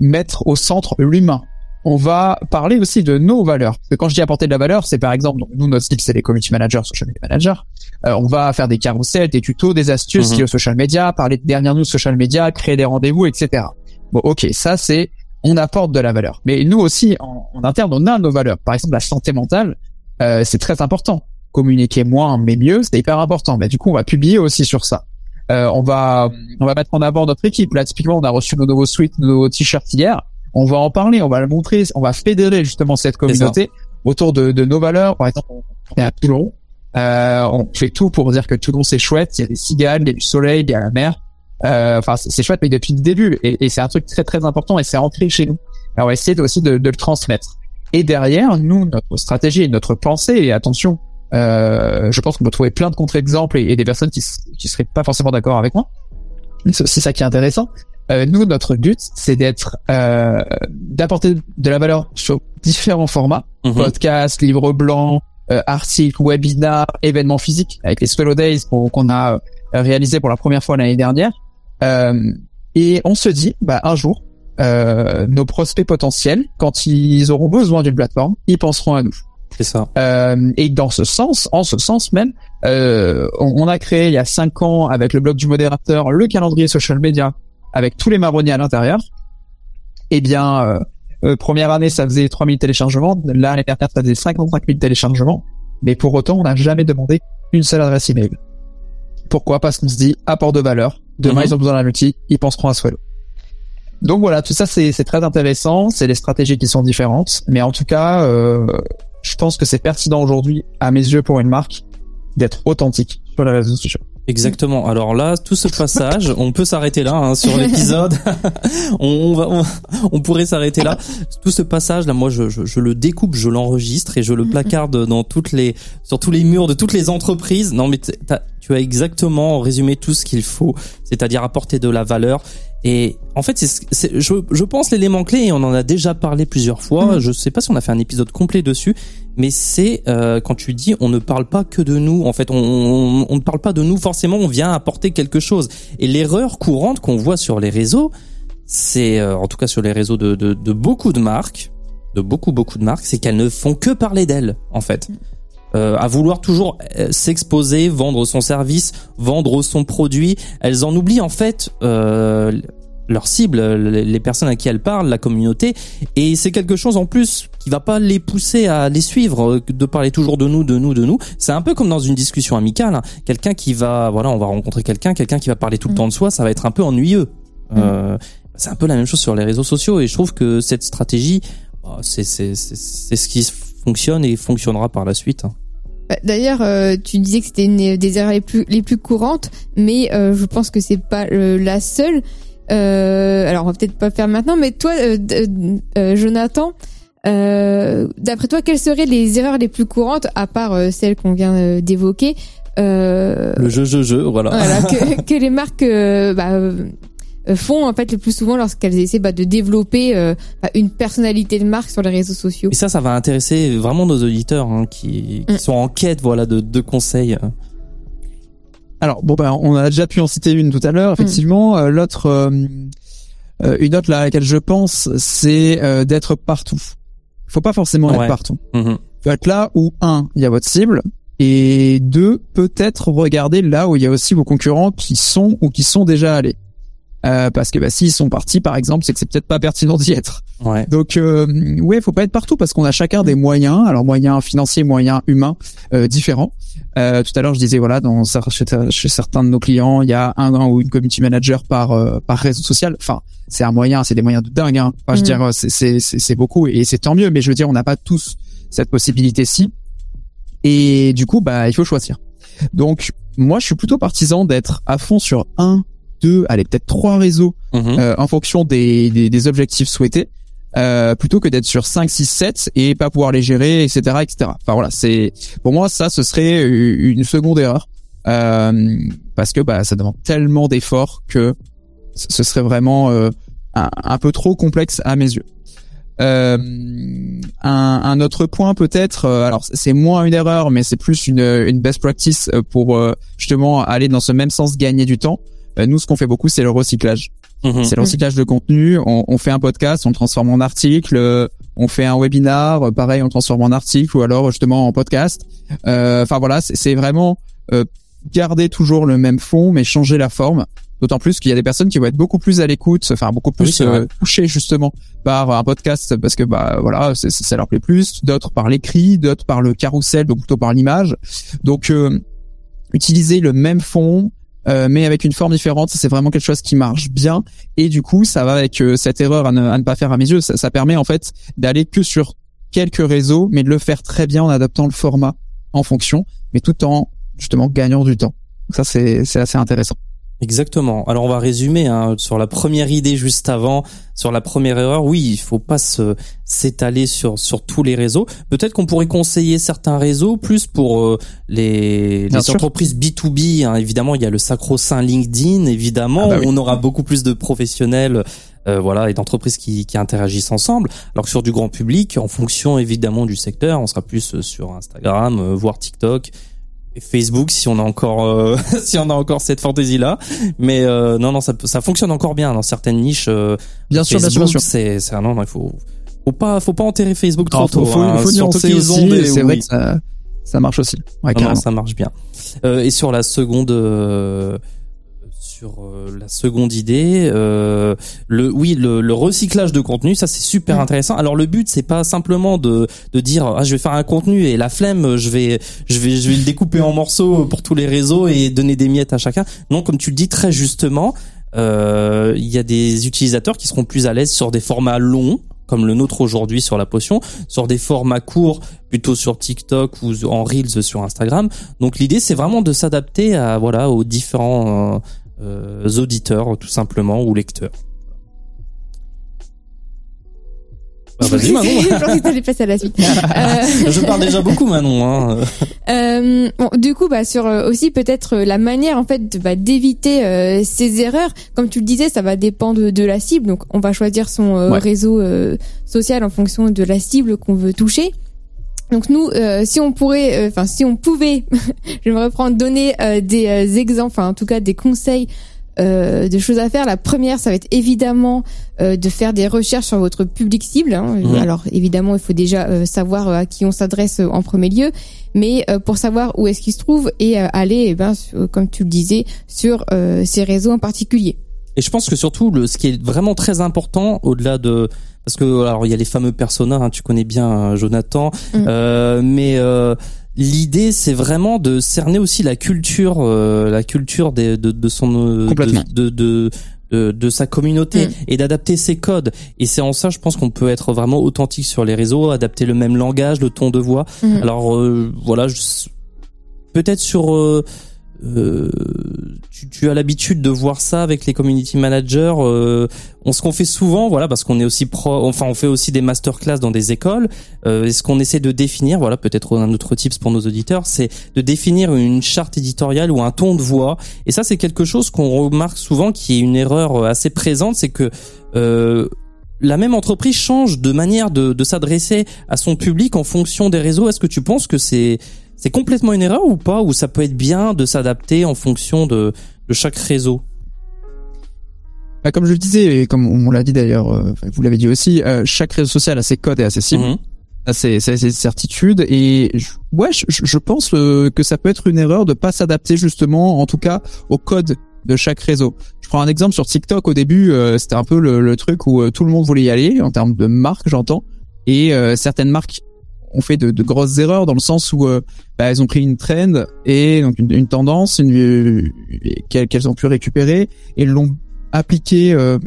mettre au centre l'humain. On va parler aussi de nos valeurs. Parce que quand je dis apporter de la valeur, c'est par exemple, donc, nous notre style c'est les community managers, social media managers. Euh, on va faire des carousels, des tutos, des astuces Mhm. liées au social media, parler de dernières news social media, créer des rendez-vous, etc. Bon, ok, ça c'est on apporte de la valeur. Mais nous aussi, en, en interne, on a nos valeurs. Par exemple, la santé mentale, euh, c'est très important. Communiquer moins mais mieux, c'est hyper important. Mais du coup, on va publier aussi sur ça. Euh, on va on va mettre en avant notre équipe. Là, typiquement, on a reçu nos nouveaux suites, nos nouveaux t-shirts hier. On va en parler, on va le montrer, on va fédérer justement cette communauté autour de, de nos valeurs. Par exemple, on est à Toulon. Euh, on fait tout pour dire que Toulon c'est chouette. Il y a des cigales, il y a du soleil, il y a la mer. Euh, Enfin, c'est chouette, mais depuis le début, et, et c'est un truc très très important, et c'est ancré chez nous. Alors, on va essayer aussi de, de le transmettre. Et derrière, nous, notre stratégie, et notre pensée, et attention, euh, je pense qu'on peut trouver plein de contre-exemples et, et des personnes qui, qui seraient pas forcément d'accord avec moi. C'est ça qui est intéressant. Euh, nous, notre but, c'est d'être, euh, d'apporter de la valeur sur différents formats, Mhm. podcasts, livres blancs, euh, articles, webinars, événements physiques, avec les Swallow Days qu'on qu'on a euh, réalisé pour la première fois l'année dernière. Euh, et on se dit, bah, un jour, euh, nos prospects potentiels, quand ils auront besoin d'une plateforme, ils penseront à nous. C'est ça. Euh, et dans ce sens, en ce sens même, euh, on, on a créé il y a cinq ans avec le blog du modérateur le calendrier social media avec tous les marronniers à l'intérieur. Eh bien, euh, euh, première année, ça faisait 3000 téléchargements. L'année dernière, ça faisait 55 000 téléchargements. Mais pour autant, on n'a jamais demandé une seule adresse email. Pourquoi? Parce qu'on se dit apport de valeur. Demain, ils ont besoin d'un outil, ils penseront à Swallow. Donc voilà, tout ça c'est très intéressant, c'est des stratégies qui sont différentes, mais en tout cas, euh, je pense que c'est pertinent aujourd'hui, à mes yeux, pour une marque, d'être authentique sur les réseaux sociaux. Exactement. Alors là, tout ce passage, on peut s'arrêter là hein, sur l'épisode. on, va, on, on, pourrait s'arrêter là. Tout ce passage là, moi, je, je, je le découpe, je l'enregistre et je le placarde dans toutes les, sur tous les murs de toutes les entreprises. Non, mais tu as exactement résumé tout ce qu'il faut, c'est-à-dire apporter de la valeur. Et en fait, c'est, je, je pense l'élément clé, et on en a déjà parlé plusieurs fois. Mm. Je sais pas si on a fait un épisode complet dessus, mais c'est euh, quand tu dis on ne parle pas que de nous. En fait, on, on, on, ne parle pas de nous forcément. On vient apporter quelque chose. Et l'erreur courante qu'on voit sur les réseaux, c'est euh, en tout cas sur les réseaux de, de, de, beaucoup de marques, de beaucoup beaucoup de marques, c'est qu'elles ne font que parler d'elles en fait. Euh, à vouloir toujours euh, s'exposer, vendre son service, vendre son produit, elles en oublient en fait euh, leur cible, les personnes à qui elles parlent, la communauté, et c'est quelque chose en plus qui va pas les pousser à les suivre, de parler toujours de nous, de nous, de nous. C'est un peu comme dans une discussion amicale, hein. quelqu'un qui va, voilà, on va rencontrer quelqu'un, quelqu'un qui va parler tout le mm. temps de soi, ça va être un peu ennuyeux. Mm. Euh, c'est un peu la même chose sur les réseaux sociaux, et je trouve que cette stratégie, c'est c'est c'est ce qui fonctionne et fonctionnera par la suite. Hein. Bah, d'ailleurs, euh, tu disais que c'était une des erreurs les plus les plus courantes, mais euh, je pense que c'est pas la seule. Euh, alors on va peut-être pas le faire maintenant, mais toi, euh, euh, Jonathan, d'après toi, quelles seraient les erreurs les plus courantes, à part celles qu'on vient d'évoquer Le jeu, jeu, jeu, voilà. que, les marques bah, font en fait le plus souvent lorsqu'elles essaient bah, de développer bah, une personnalité de marque sur les réseaux sociaux. Et ça, ça va intéresser vraiment nos auditeurs hein, qui, qui mm. sont en quête, voilà, de, de conseils. Alors bon bah on a déjà pu en citer une tout à l'heure effectivement. Hmm. Euh, l'autre, euh, euh, une autre là à laquelle je pense, c'est d'être partout. Il faut pas forcément être partout. Mm faut être là où un, il y a votre cible, et deux, peut-être regarder là où il y a aussi vos concurrents qui sont ou qui sont déjà allés. Euh, parce que bah, s'ils sont partis, par exemple, c'est que c'est peut-être pas pertinent d'y être. Ouais. Donc, euh, ouais, faut pas être partout parce qu'on a chacun des moyens, alors moyens financiers, moyens humains euh, différents. Euh, tout à l'heure, je disais voilà, dans chez, certains de nos clients, il y a un, ou une community manager par euh, par réseau social. Enfin, c'est un moyen, c'est des moyens de dingue. Hein. Enfin, je veux mm. dire, c'est c'est beaucoup et c'est tant mieux. Mais je veux dire, on n'a pas tous cette possibilité-ci. Et du coup, bah, il faut choisir. Donc, moi, je suis plutôt partisan d'être à fond sur un deux, allez peut-être trois réseaux mhm. euh, en fonction des, des, objectifs souhaités. Euh, plutôt que d'être sur 5, 6, 7 et pas pouvoir les gérer, etc., etc. Enfin voilà, c'est pour moi ça, ce serait une seconde erreur euh, parce que bah ça demande tellement d'efforts que ce serait vraiment un, un, peu trop complexe à mes yeux. Euh, un, un, autre point peut-être, alors c'est moins une erreur, mais c'est plus une, une best practice pour justement aller dans ce même sens, gagner du temps. Euh, nous, ce qu'on fait beaucoup, c'est le recyclage. Mhm. C'est le recyclage de contenu. On, on, fait un podcast, on le transforme en article. Euh, on fait un webinar, euh, pareil, on le transforme en article ou alors justement en podcast. Enfin voilà, c'est vraiment garder toujours le même fond, mais changer la forme. D'autant plus qu'il y a des personnes qui vont être beaucoup plus à l'écoute, enfin beaucoup plus touchées justement par un podcast parce que bah voilà, ça leur plaît plus. D'autres par l'écrit, d'autres par le carrousel, donc plutôt par l'image. Donc utiliser le même fond, euh, mais avec une forme différente. C'est vraiment quelque chose qui marche bien. Et du coup, ça va avec euh, cette erreur à ne, pas faire à mes yeux. Ça, permet en fait d'aller que sur quelques réseaux, mais de le faire très bien en adaptant le format en fonction, mais tout en justement gagnant du temps. Donc ça, c'est assez intéressant. Exactement. Alors on va résumer hein, sur la première idée juste avant, sur la première erreur. Oui, il faut pas se s'étaler sur sur tous les réseaux. Peut-être qu'on pourrait conseiller certains réseaux plus pour euh, les, les entreprises B2B. Hein. Évidemment, il y a le sacro-saint LinkedIn. Évidemment, ah bah on aura beaucoup plus de professionnels. Euh, voilà et d'entreprises qui, qui interagissent ensemble alors que sur du grand public en fonction évidemment du secteur on sera plus sur Instagram euh, voire TikTok Facebook si on a encore euh, si on a encore cette fantaisie là mais euh, non non ça ça fonctionne encore bien dans certaines niches euh, bien sûr bien sûr c'est c'est non non il faut faut pas faut pas enterrer Facebook trop tôt faut, hein, faut nuancer aussi c'est vrai que ça ça marche aussi. Ouais, non, ça marche bien. Et sur la seconde sur euh, la seconde idée, euh, le oui le, le, recyclage de contenu, ça c'est super mm. intéressant. Alors le but c'est pas simplement de de dire ah je vais faire un contenu et la flemme je vais je vais je vais le découper en morceaux pour tous les réseaux et donner des miettes à chacun. Non comme tu le dis très justement, euh, il y a des utilisateurs qui seront plus à l'aise sur des formats longs comme le nôtre aujourd'hui sur la potion, sur des formats courts, plutôt sur TikTok ou en Reels sur Instagram. Donc l'idée, c'est vraiment de s'adapter à voilà aux différents euh, auditeurs, tout simplement, ou lecteurs. Bah, vas-y Manon. je pensais que t'allais passer à la suite. Euh... Je parle déjà beaucoup Manon. Hein. Euh, bon, du coup, bah sur euh, aussi peut-être euh, la manière en fait bah, d'éviter euh, ces erreurs. Comme tu le disais, ça va dépendre de la cible. Donc, on va choisir son euh, réseau social en fonction de la cible qu'on veut toucher. Donc nous, si on pourrait, enfin si on pouvait, je vais me reprendre, donner des exemples, enfin en tout cas des conseils euh, de choses à faire. La première, ça va être évidemment euh, de faire des recherches sur votre public cible. Hein. Mmh. Alors évidemment, il faut déjà euh, savoir à qui on s'adresse en premier lieu, mais pour savoir où est-ce qu'il se trouve et aller, eh ben, comme tu le disais, sur ces réseaux en particulier. Et je pense que surtout, le, ce qui est vraiment très important, au-delà de parce que alors il y a les fameux personas, hein, tu connais bien hein, Jonathan, mmh. mais L'idée, c'est vraiment de cerner aussi la culture, euh, la culture de, de son euh, de, de, de, de sa communauté mm. et d'adapter ses codes. Et c'est en ça, je pense qu'on peut être vraiment authentique sur les réseaux, adapter le même langage, le ton de voix. Mm. Alors euh, voilà, peut-être sur euh, tu, tu, as l'habitude de voir ça avec les community managers. Euh, on ce qu'on fait souvent, voilà, parce qu'on est aussi pro, enfin on fait aussi des masterclass dans des écoles. Euh, et ce qu'on essaie de définir, voilà, peut-être un autre tips pour nos auditeurs, c'est de définir une charte éditoriale ou un ton de voix. Et ça, c'est quelque chose qu'on remarque souvent, qui est une erreur assez présente, c'est que euh, la même entreprise change de manière de, de s'adresser à son public en fonction des réseaux. Est-ce que tu penses que c'est c'est complètement une erreur ou pas Ou ça peut être bien de s'adapter en fonction de, de chaque réseau? Bah, comme je le disais, et comme on l'a dit d'ailleurs, euh, vous l'avez dit aussi, euh, chaque réseau social a ses codes et a ses cibles, mhm. a ses, ses, certitudes. Et je, ouais, je, je pense euh, que ça peut être une erreur de pas s'adapter justement, en tout cas, au code de chaque réseau. Je prends un exemple sur TikTok. Au début, c'était un peu le, le, truc où tout le monde voulait y aller en termes de marque, j'entends. Et certaines marques ont fait de, de, grosses erreurs dans le sens où euh, bah, elles ont pris une trend et donc une, une tendance une, euh, qu'elles ont pu récupérer et l'ont appliqué euh,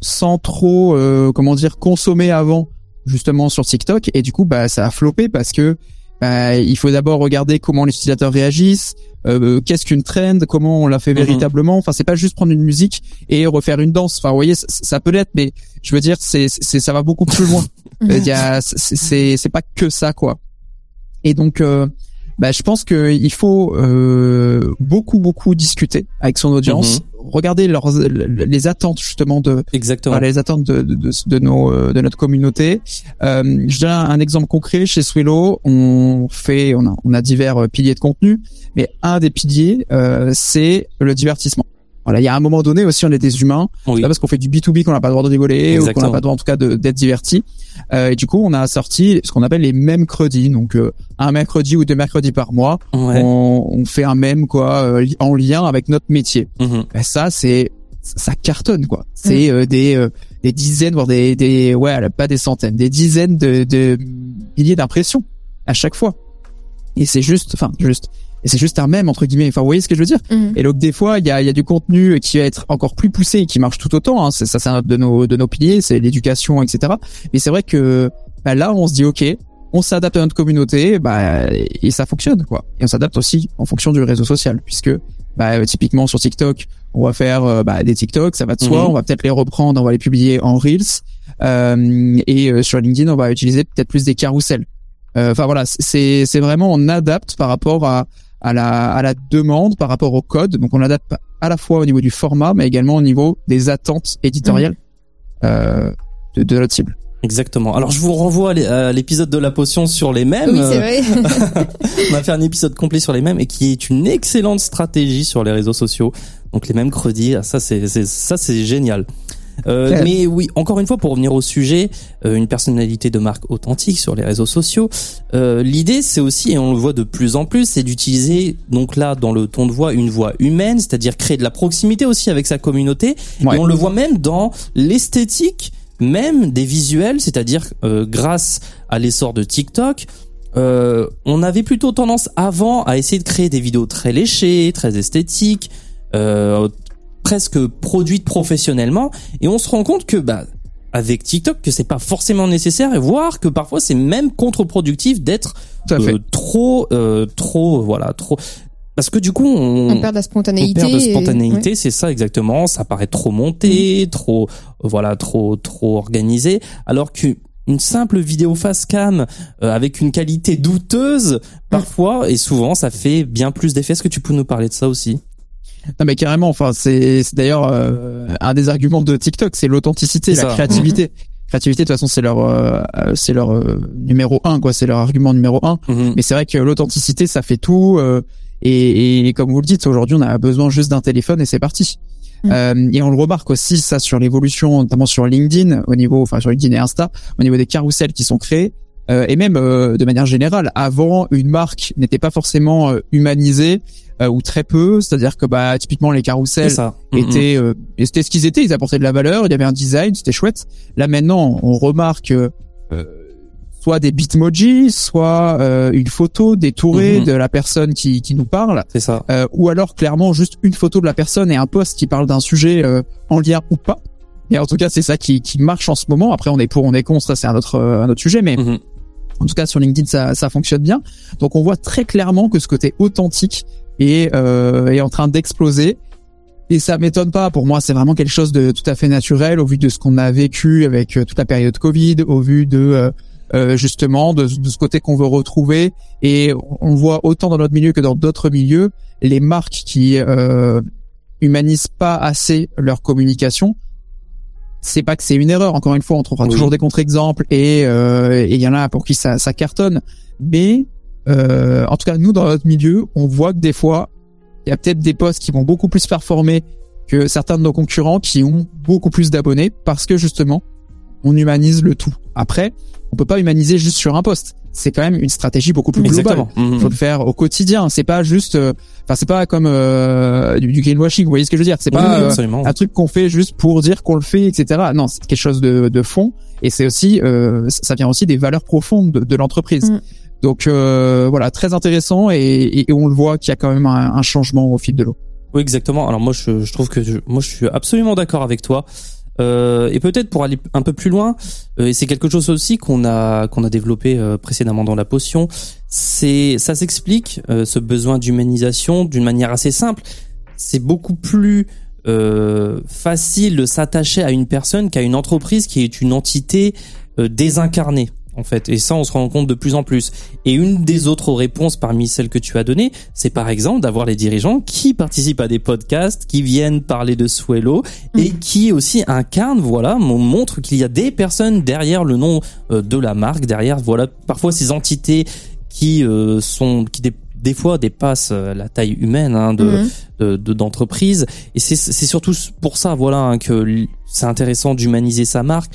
sans trop comment dire consommer avant justement sur TikTok. Et du coup bah ça a floppé parce que bah, il faut d'abord regarder comment les utilisateurs réagissent, euh, qu'est-ce qu'une trend, comment on l'a fait mhm. véritablement. Enfin, c'est pas juste prendre une musique et refaire une danse. Enfin, vous voyez, ça, peut l'être, mais je veux dire, c'est, c'est, ça va beaucoup plus loin. Il y a, c'est, c'est pas que ça, quoi. Et donc, euh, bah, je pense qu'il faut euh, beaucoup beaucoup discuter avec son audience, mhm. Regarder leurs les attentes justement de exactement les attentes de, de, de, nos euh, de notre communauté. Euh, je donne un, exemple concret chez Swillow, on fait on a on a divers euh, piliers de contenu, mais un des piliers euh, c'est le divertissement. Voilà, il y a un moment donné aussi, on est des humains. Oui. Là, parce qu'on fait du B2B, qu'on n'a pas le droit de rigoler ou qu'on n'a pas le droit, en tout cas, d'être diverti. Euh, et du coup, on a sorti ce qu'on appelle les mêmes mercredis. Donc, euh, un mercredi ou deux mercredis par mois, on, on, fait un même quoi euh, en lien avec notre métier. Mm ça, c'est ça cartonne quoi. C'est mm. des des dizaines, voire des des ouais, pas des centaines, des dizaines de, de milliers d'impressions à chaque fois. Et c'est juste, enfin juste et c'est juste un même entre guillemets. Enfin, vous voyez ce que je veux dire mhm. Et donc des fois, il y a, y a du contenu qui va être encore plus poussé et qui marche tout autant. Hein. Ça, c'est un de nos de nos piliers, c'est l'éducation, etc. Mais c'est vrai que bah, là, on se dit ok, on s'adapte à notre communauté, bah et ça fonctionne quoi. Et on s'adapte aussi en fonction du réseau social, puisque bah, typiquement sur TikTok, on va faire euh, bah, des TikTok, ça va de soi. Mhm. On va peut-être les reprendre, on va les publier en reels. Euh, et euh, sur LinkedIn, on va utiliser peut-être plus des carousels. Euh, enfin voilà, c'est c'est vraiment on adapte par rapport à à la, à la demande par rapport au code. Donc on adapte à la fois au niveau du format, mais également au niveau des attentes éditoriales mmh. euh, de, de notre cible. Exactement. Alors je vous renvoie à l'épisode de la potion sur les mêmes. Oui, c'est vrai. on va faire un épisode complet sur les mêmes et qui est une excellente stratégie sur les réseaux sociaux. Donc les mêmes credits, ça c'est ça c'est génial. Euh, mais oui, encore une fois, pour revenir au sujet, euh, une personnalité de marque authentique sur les réseaux sociaux. Euh, L'idée, c'est aussi, et on le voit de plus en plus, c'est d'utiliser donc là dans le ton de voix une voix humaine, c'est-à-dire créer de la proximité aussi avec sa communauté. Et on le voit même dans l'esthétique même des visuels, c'est-à-dire euh, grâce à l'essor de TikTok. Euh, on avait plutôt tendance avant à essayer de créer des vidéos très léchées, très esthétiques, euh, presque produite professionnellement et on se rend compte que bah avec TikTok que c'est pas forcément nécessaire et voire que parfois c'est même contre-productif d'être euh, trop euh, trop voilà trop. Parce que du coup on, on perd de la spontanéité on perd de spontanéité c'est ça exactement. Ça paraît trop monté mm. trop voilà trop trop organisé. Alors que une simple vidéo face cam euh, avec une qualité douteuse parfois et souvent ça fait bien plus d'effet. Est-ce que tu peux nous parler de ça aussi? Non mais carrément, enfin c'est d'ailleurs euh, un des arguments de TikTok, c'est l'authenticité, la créativité. Mm-hmm. Créativité de toute façon c'est leur euh, c'est leur euh, numéro un quoi, c'est leur argument numéro un. Mm-hmm. Mais c'est vrai que l'authenticité ça fait tout et, et, comme vous le dites aujourd'hui on a besoin juste d'un téléphone et c'est parti. Mm. et on le remarque aussi ça sur l'évolution notamment sur LinkedIn au niveau enfin sur LinkedIn et Insta au niveau des carousels qui sont créés et même de manière générale avant une marque n'était pas forcément humanisée euh, ou très peu. C'est-à-dire que bah typiquement les carousels étaient euh, c'était ce qu'ils étaient. Ils apportaient de la valeur. Il y avait un design, c'était chouette. Là maintenant, on remarque euh, soit des bitmojis, soit une photo détourée de la personne qui, qui nous parle. C'est ça. ou alors clairement juste une photo de la personne et un post qui parle d'un sujet en lien ou pas. Et en tout cas, c'est ça qui, qui marche en ce moment. Après, on est pour, on est contre, ça c'est un autre un autre sujet, mais en tout cas sur LinkedIn, ça, ça fonctionne bien. Donc on voit très clairement que ce côté authentique et euh, est en train d'exploser. Et ça m'étonne pas. Pour moi, c'est vraiment quelque chose de tout à fait naturel au vu de ce qu'on a vécu avec euh, toute la période Covid, au vu de euh, euh, justement de, de, ce côté qu'on veut retrouver. Et on voit autant dans notre milieu que dans d'autres milieux les marques qui euh, humanisent pas assez leur communication. C'est pas que c'est une erreur. Encore une fois, on trouvera toujours des contre-exemples et il y en a pour qui ça, ça cartonne. Mais euh, en tout cas, nous, dans notre milieu, on voit que des fois, il y a peut-être des postes qui vont beaucoup plus performer que certains de nos concurrents qui ont beaucoup plus d'abonnés parce que justement, on humanise le tout. Après, on peut pas humaniser juste sur un poste. C'est quand même une stratégie beaucoup plus globale. Il faut le faire au quotidien. C'est pas juste, euh, enfin c'est pas comme euh, du, greenwashing. Vous voyez ce que je veux dire? C'est pas euh, un truc qu'on fait juste pour dire qu'on le fait, etc. Non, c'est quelque chose de, de fond. Et c'est aussi, ça vient aussi des valeurs profondes de, de l'entreprise. Mm. Donc euh, voilà, très intéressant et, et, on le voit qu'il y a quand même un, un, changement au fil de l'eau. Oui, exactement. Alors moi, je, je trouve que je, moi, je suis absolument d'accord avec toi. Euh, et peut-être pour aller un peu plus loin, euh, et c'est quelque chose aussi qu'on a qu'on a développé euh, précédemment dans la potion. C'est ça s'explique ce besoin d'humanisation d'une manière assez simple. C'est beaucoup plus facile de s'attacher à une personne qu'à une entreprise qui est une entité désincarnée en fait. Et ça, on se rend compte de plus en plus. Et une des autres réponses parmi celles que tu as données, c'est par exemple d'avoir les dirigeants qui participent à des podcasts, qui viennent parler de Swello et mm. qui aussi incarnent, voilà, montrent qu'il y a des personnes derrière le nom euh, de la marque, derrière, voilà, parfois ces entités qui euh, sont, qui des, fois dépassent euh, la taille humaine hein, de, mm. d'entreprise. Et c'est, c'est surtout pour ça, voilà, hein, que c'est intéressant d'humaniser sa marque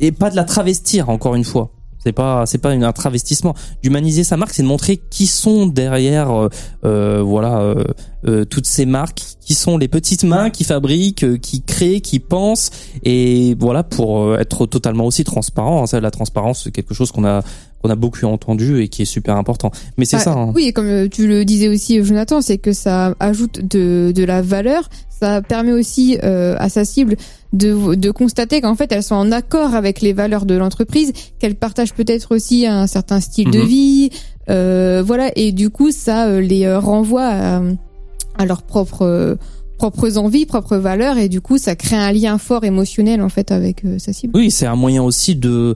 et pas de la travestir encore une fois. C'est pas c'est pas un travestissement. D'humaniser sa marque, c'est de montrer qui sont derrière euh, euh voilà euh, euh, toutes ces marques, qui sont les petites mains qui fabriquent, qui créent, qui pensent et voilà pour être totalement aussi transparent. Hein. Ça, la transparence, c'est quelque chose qu'on a qu'on a beaucoup entendu et qui est super important. Mais c'est bah, ça. Hein. Oui, comme tu le disais aussi, Jonathan, c'est que ça ajoute de, de la valeur. Ça permet aussi euh, à sa cible de, de constater qu'en fait elles sont en accord avec les valeurs de l'entreprise, qu'elles partagent peut-être aussi un certain style de mhm. vie, euh, voilà. Et du coup, ça euh, les euh, renvoie à, à leurs propres propres envies, propres valeurs, et du coup, ça crée un lien fort émotionnel en fait avec sa cible. Oui, c'est un moyen aussi de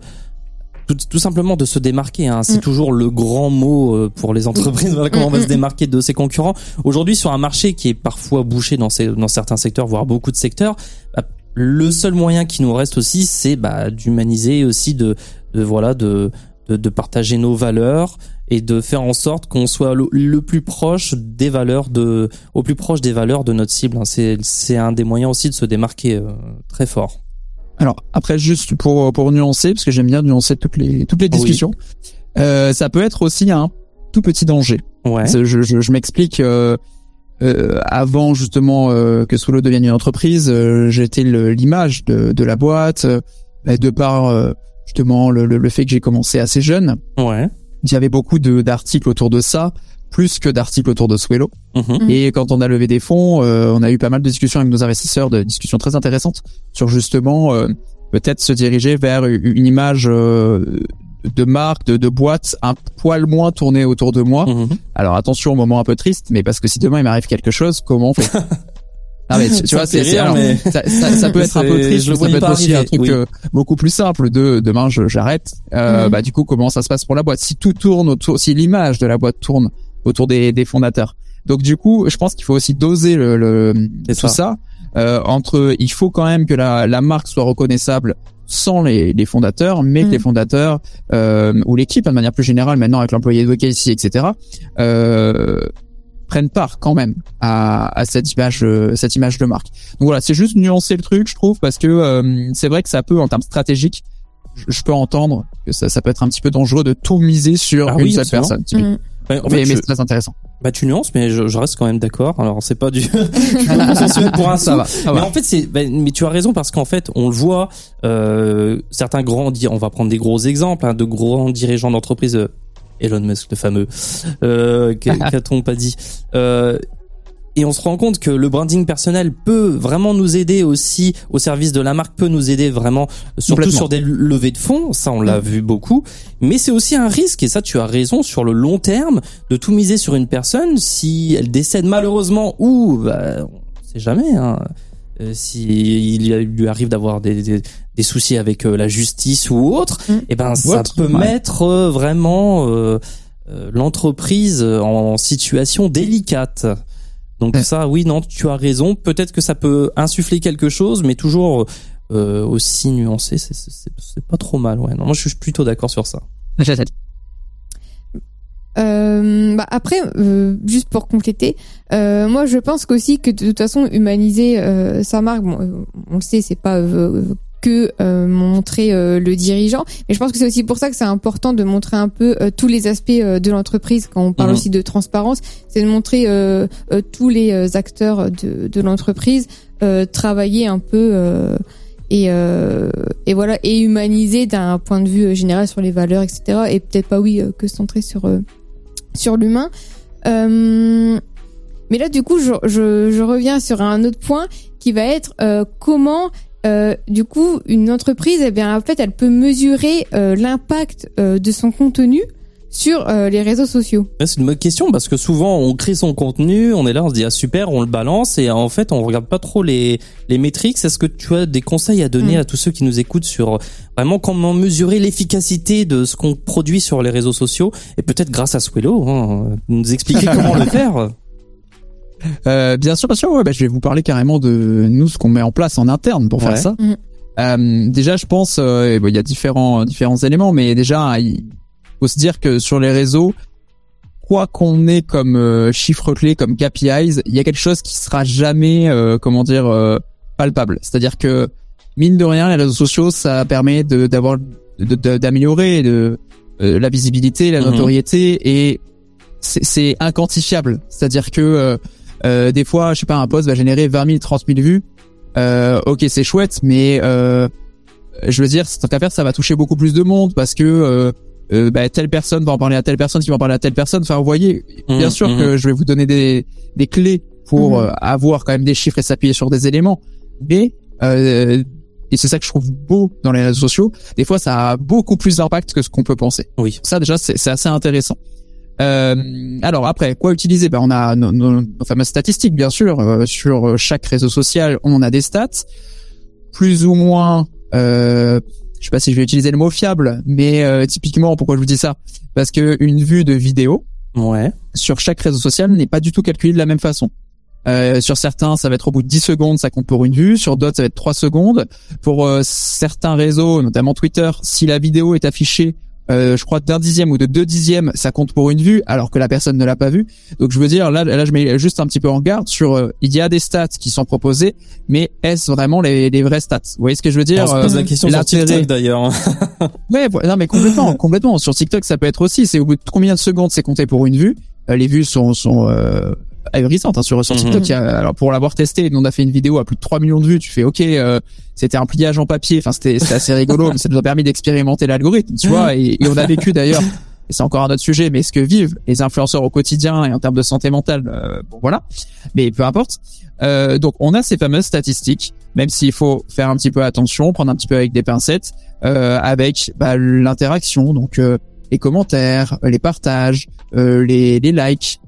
tout, simplement de se démarquer. Hein. C'est mm. toujours le grand mot euh, pour les entreprises. Voilà comment on va se démarquer de ses concurrents. Aujourd'hui, sur un marché qui est parfois bouché dans, ces, dans certains secteurs, voire beaucoup de secteurs, bah, le seul moyen qui nous reste aussi, c'est bah, d'humaniser aussi, de, de voilà, de, de, de, partager nos valeurs et de faire en sorte qu'on soit le, plus proche des valeurs de, au plus proche des valeurs de notre cible. Hein. C'est, c'est un des moyens aussi de se démarquer euh, très fort. Alors après juste pour pour nuancer parce que j'aime bien nuancer toutes les toutes les discussions. Euh, ça peut être aussi un tout petit danger. Ouais. Je, je, je m'explique. Euh, euh, avant justement euh, que Solo devienne une entreprise, euh, j'étais l'image de, de la boîte, euh, de par justement le, le, fait que j'ai commencé assez jeune. Ouais. Il y avait beaucoup d'articles autour de ça plus que d'articles autour de Swello. Mhm. Et quand on a levé des fonds, euh, on a eu pas mal de discussions avec nos investisseurs, de discussions très intéressantes sur justement euh, peut-être se diriger vers une image de marque, de, de boîte, un poil moins tournée autour de moi. Mhm. Alors attention au moment un peu triste, mais parce que si demain il m'arrive quelque chose, comment on fait? Ah mais tu, vois, c'est, mais- ça, ça- ça peut être un peu triste, je ça peut être aussi un truc oui. euh, beaucoup plus simple de demain j'arrête. Euh, Mhm. Bah du coup comment ça se passe pour la boîte? Si tout tourne autour, si l'image de la boîte tourne autour des, des fondateurs. Donc du coup, je pense qu'il faut aussi doser le, le tout ça. ça, euh, entre il faut quand même que la, la marque soit reconnaissable sans les, les fondateurs, mais que Mhm. les fondateurs euh, ou l'équipe hein, de manière plus générale maintenant avec l'employé de ici, etc. Euh, prennent part quand même à, à cette image euh, cette image de marque. Donc voilà, c'est juste nuancer le truc, je trouve, parce que euh, c'est vrai que ça peut en termes stratégiques, je, je peux entendre que ça, ça peut être un petit peu dangereux de tout miser sur Ah une oui, seule absolument. personne. Mm. En mais fait, mais je- c'est très intéressant. bah, tu nuances, mais je, je reste quand même d'accord. Alors, c'est pas du, pour un ça va, ça Mais va. en fait, c'est, ben, mais tu as raison parce qu'en fait, on le voit, euh, certains grands, on va prendre des gros exemples, hein, de grands dirigeants d'entreprise, euh, Elon Musk, le fameux, euh, qu'a- qu'a-t-on pas dit, euh, et on se rend compte que le branding personnel peut vraiment nous aider aussi au service de la marque, peut nous aider vraiment, surtout sur des levées de fonds. Ça, on l'a vu beaucoup. Mais c'est aussi un risque, et ça, tu as raison, sur le long terme, de tout miser sur une personne si elle décède malheureusement ou, bah, on sait jamais, hein, euh, si il lui arrive d'avoir des, des, des soucis avec euh, la justice ou autre, Mm. et ben ça Autre, peut ouais. mettre euh, vraiment euh, euh, l'entreprise en situation délicate. Donc Ouais. ça, oui, non, tu as raison. Peut-être que ça peut insuffler quelque chose, mais toujours euh, aussi nuancé. C'est- C'est c'est- c'est pas trop mal. Ouais. Non, moi, je suis plutôt d'accord sur ça. Euh, bah après, euh, juste pour compléter, euh, moi je pense qu'aussi que de toute façon humaniser euh, sa marque, bon, on le sait, c'est pas euh, que euh, montrer euh, le dirigeant, mais je pense que c'est aussi pour ça que c'est important de montrer un peu euh, tous les aspects euh, de l'entreprise quand on parle Mhm. aussi de transparence, c'est de montrer euh, euh, tous les acteurs de, de l'entreprise euh, travailler un peu. euh, et, euh, et voilà et humaniser d'un point de vue général sur les valeurs etc et peut-être pas oui euh, que centrer sur euh, sur l'humain euh, mais là du coup je, je, je reviens sur un autre point qui va être euh, comment euh, du coup une entreprise eh bien en fait elle peut mesurer euh, l'impact euh, de son contenu sur euh, les réseaux sociaux C'est une bonne question parce que souvent on crée son contenu, on est là, on se dit ah super, on le balance et en fait on regarde pas trop les les métriques. Est-ce que tu as des conseils à donner Mm. à tous ceux qui nous écoutent sur vraiment comment mesurer l'efficacité de ce qu'on produit sur les réseaux sociaux? Et peut-être grâce à Swello, hein, nous expliquer comment le faire. Euh, bien sûr, bien sûr. Ouais, bah, je vais vous parler carrément de nous ce qu'on met en place en interne pour Ouais. faire ça. Mhm. Euh, déjà, je pense, euh, bon, il y a différents différents éléments, mais déjà, il faut se dire que sur les réseaux, quoi qu'on ait comme euh, chiffre clé, comme KPIs, il y a quelque chose qui sera jamais, euh, comment dire, euh, palpable. C'est-à-dire que mine de rien, les réseaux sociaux, ça permet de d'avoir de- de- d'améliorer de, euh, la visibilité, la Mhm. notoriété, et c'est c'est inquantifiable. C'est-à-dire que euh, des fois, je sais pas, un post va générer 20 000, 30 000 vues. Euh, ok, c'est chouette, mais euh, je veux dire, cette affaire, ça va toucher beaucoup plus de monde parce que euh, euh, bah, telle personne va en parler à telle personne qui va en parler à telle personne. Enfin, vous voyez, bien Mhm, sûr mhm. que je vais vous donner des, des clés pour Mhm. euh, avoir quand même des chiffres et s'appuyer sur des éléments, mais euh, et c'est ça que je trouve beau dans les réseaux sociaux. Des fois, ça a beaucoup plus d'impact que ce qu'on peut penser. Oui. Ça déjà, c'est c'est assez intéressant. Euh, alors après, quoi utiliser? Ben, On a nos, nos- nos fameuses statistiques, bien sûr. Euh, sur chaque réseau social, on a des stats. Plus ou moins, euh, je sais pas si je vais utiliser le mot fiable, mais euh, typiquement, pourquoi je vous dis ça? Parce que une vue de vidéo Ouais. sur chaque réseau social n'est pas du tout calculée de la même façon. Euh, sur certains, ça va être au bout de 10 secondes, ça compte pour une vue. Sur d'autres, ça va être 3 secondes. Pour euh, certains réseaux, notamment Twitter, si la vidéo est affichée, euh, je crois d'un dixième ou de deux dixièmes, ça compte pour une vue, alors que la personne ne l'a pas vue. Donc je veux dire, là, là, je mets juste un petit peu en garde sur. euh, il y a des stats qui sont proposées, mais est-ce vraiment les, les vraies stats? Vous voyez ce que je veux dire on se Euh, pose la question sur TikTok d'ailleurs. Ouais, non mais complètement, complètement. Sur TikTok, ça peut être aussi. C'est au bout de combien de secondes c'est compté pour une vue? Euh, les vues sont sont euh, ahurissantes hein, sur sur Mhm. TikTok. y a- alors pour l'avoir testé, nous on a fait une vidéo à plus de 3 millions de vues. Tu fais OK, euh, c'était un pliage en papier. Enfin c'était assez rigolo, mais ça nous a permis d'expérimenter l'algorithme, tu vois. Et, et on a vécu d'ailleurs et c'est encore un autre sujet, mais ce que vivent les influenceurs au quotidien et en termes de santé mentale, euh, bon voilà, mais peu importe. Euh, donc on a ces fameuses statistiques, même s'il faut faire un petit peu attention, prendre un petit peu avec des pincettes, euh, avec bah, l'interaction, donc euh, les commentaires, les partages, euh, les, les likes.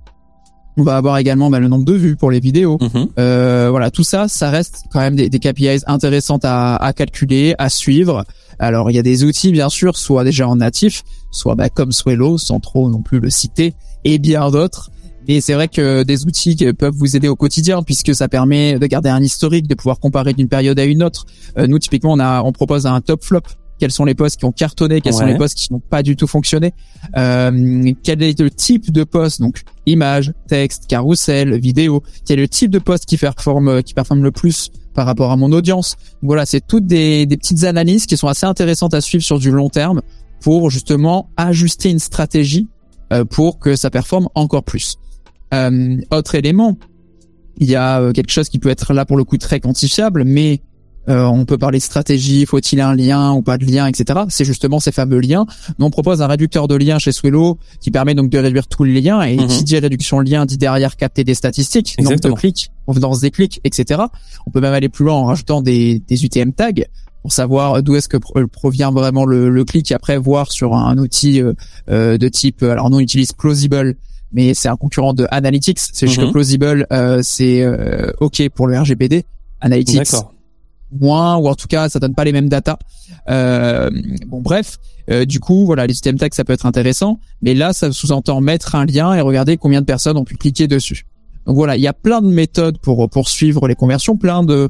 On va avoir également bah, le nombre de vues pour les vidéos. Mhm. Euh, voilà, tout ça, ça reste quand même des, des KPIs intéressantes à, à calculer, à suivre. Alors, il y a des outils, bien sûr, soit déjà en natif, soit bah, comme Swello, sans trop non plus le citer, et bien d'autres. Et c'est vrai que des outils qui peuvent vous aider au quotidien puisque ça permet de garder un historique, de pouvoir comparer d'une période à une autre. Euh, nous, typiquement, on, a, on propose un top flop. Quels sont les posts qui ont cartonné Quels sont les posts qui n'ont pas du tout fonctionné euh, Quel est le type de post Donc, image, texte, carrousel, vidéo. Quel est le type de post qui performe, qui performe le plus par rapport à mon audience? Voilà, c'est toutes des, des petites analyses qui sont assez intéressantes à suivre sur du long terme pour justement ajuster une stratégie euh, pour que ça performe encore plus. Euh, autre élément, il y a euh, quelque chose qui peut être là pour le coup très quantifiable, mais euh, on peut parler de stratégie, faut-il un lien ou pas de lien, etc. C'est justement ces fameux liens. Nous, on propose un réducteur de liens chez Swello qui permet donc de réduire tous les liens. Et Mhm. qui dit réduction de liens dit derrière capter des statistiques, nombre de clics, des clics, etc. On peut même aller plus loin en rajoutant des, des UTM tags pour savoir d'où est-ce que pro- provient vraiment le, le clic et après voir sur un, outil euh, euh, de type alors nous on utilise Plausible mais c'est un concurrent de Analytics c'est juste Mhm. que Plausible euh, c'est euh, ok pour le RGPD Analytics D'accord. Moins ou en tout cas ça donne pas les mêmes datas euh, bon bref euh, du coup voilà les systèmes tags ça peut être intéressant mais là ça sous-entend mettre un lien et regarder combien de personnes ont pu cliquer dessus. Donc voilà il y a plein de méthodes pour poursuivre les conversions plein de,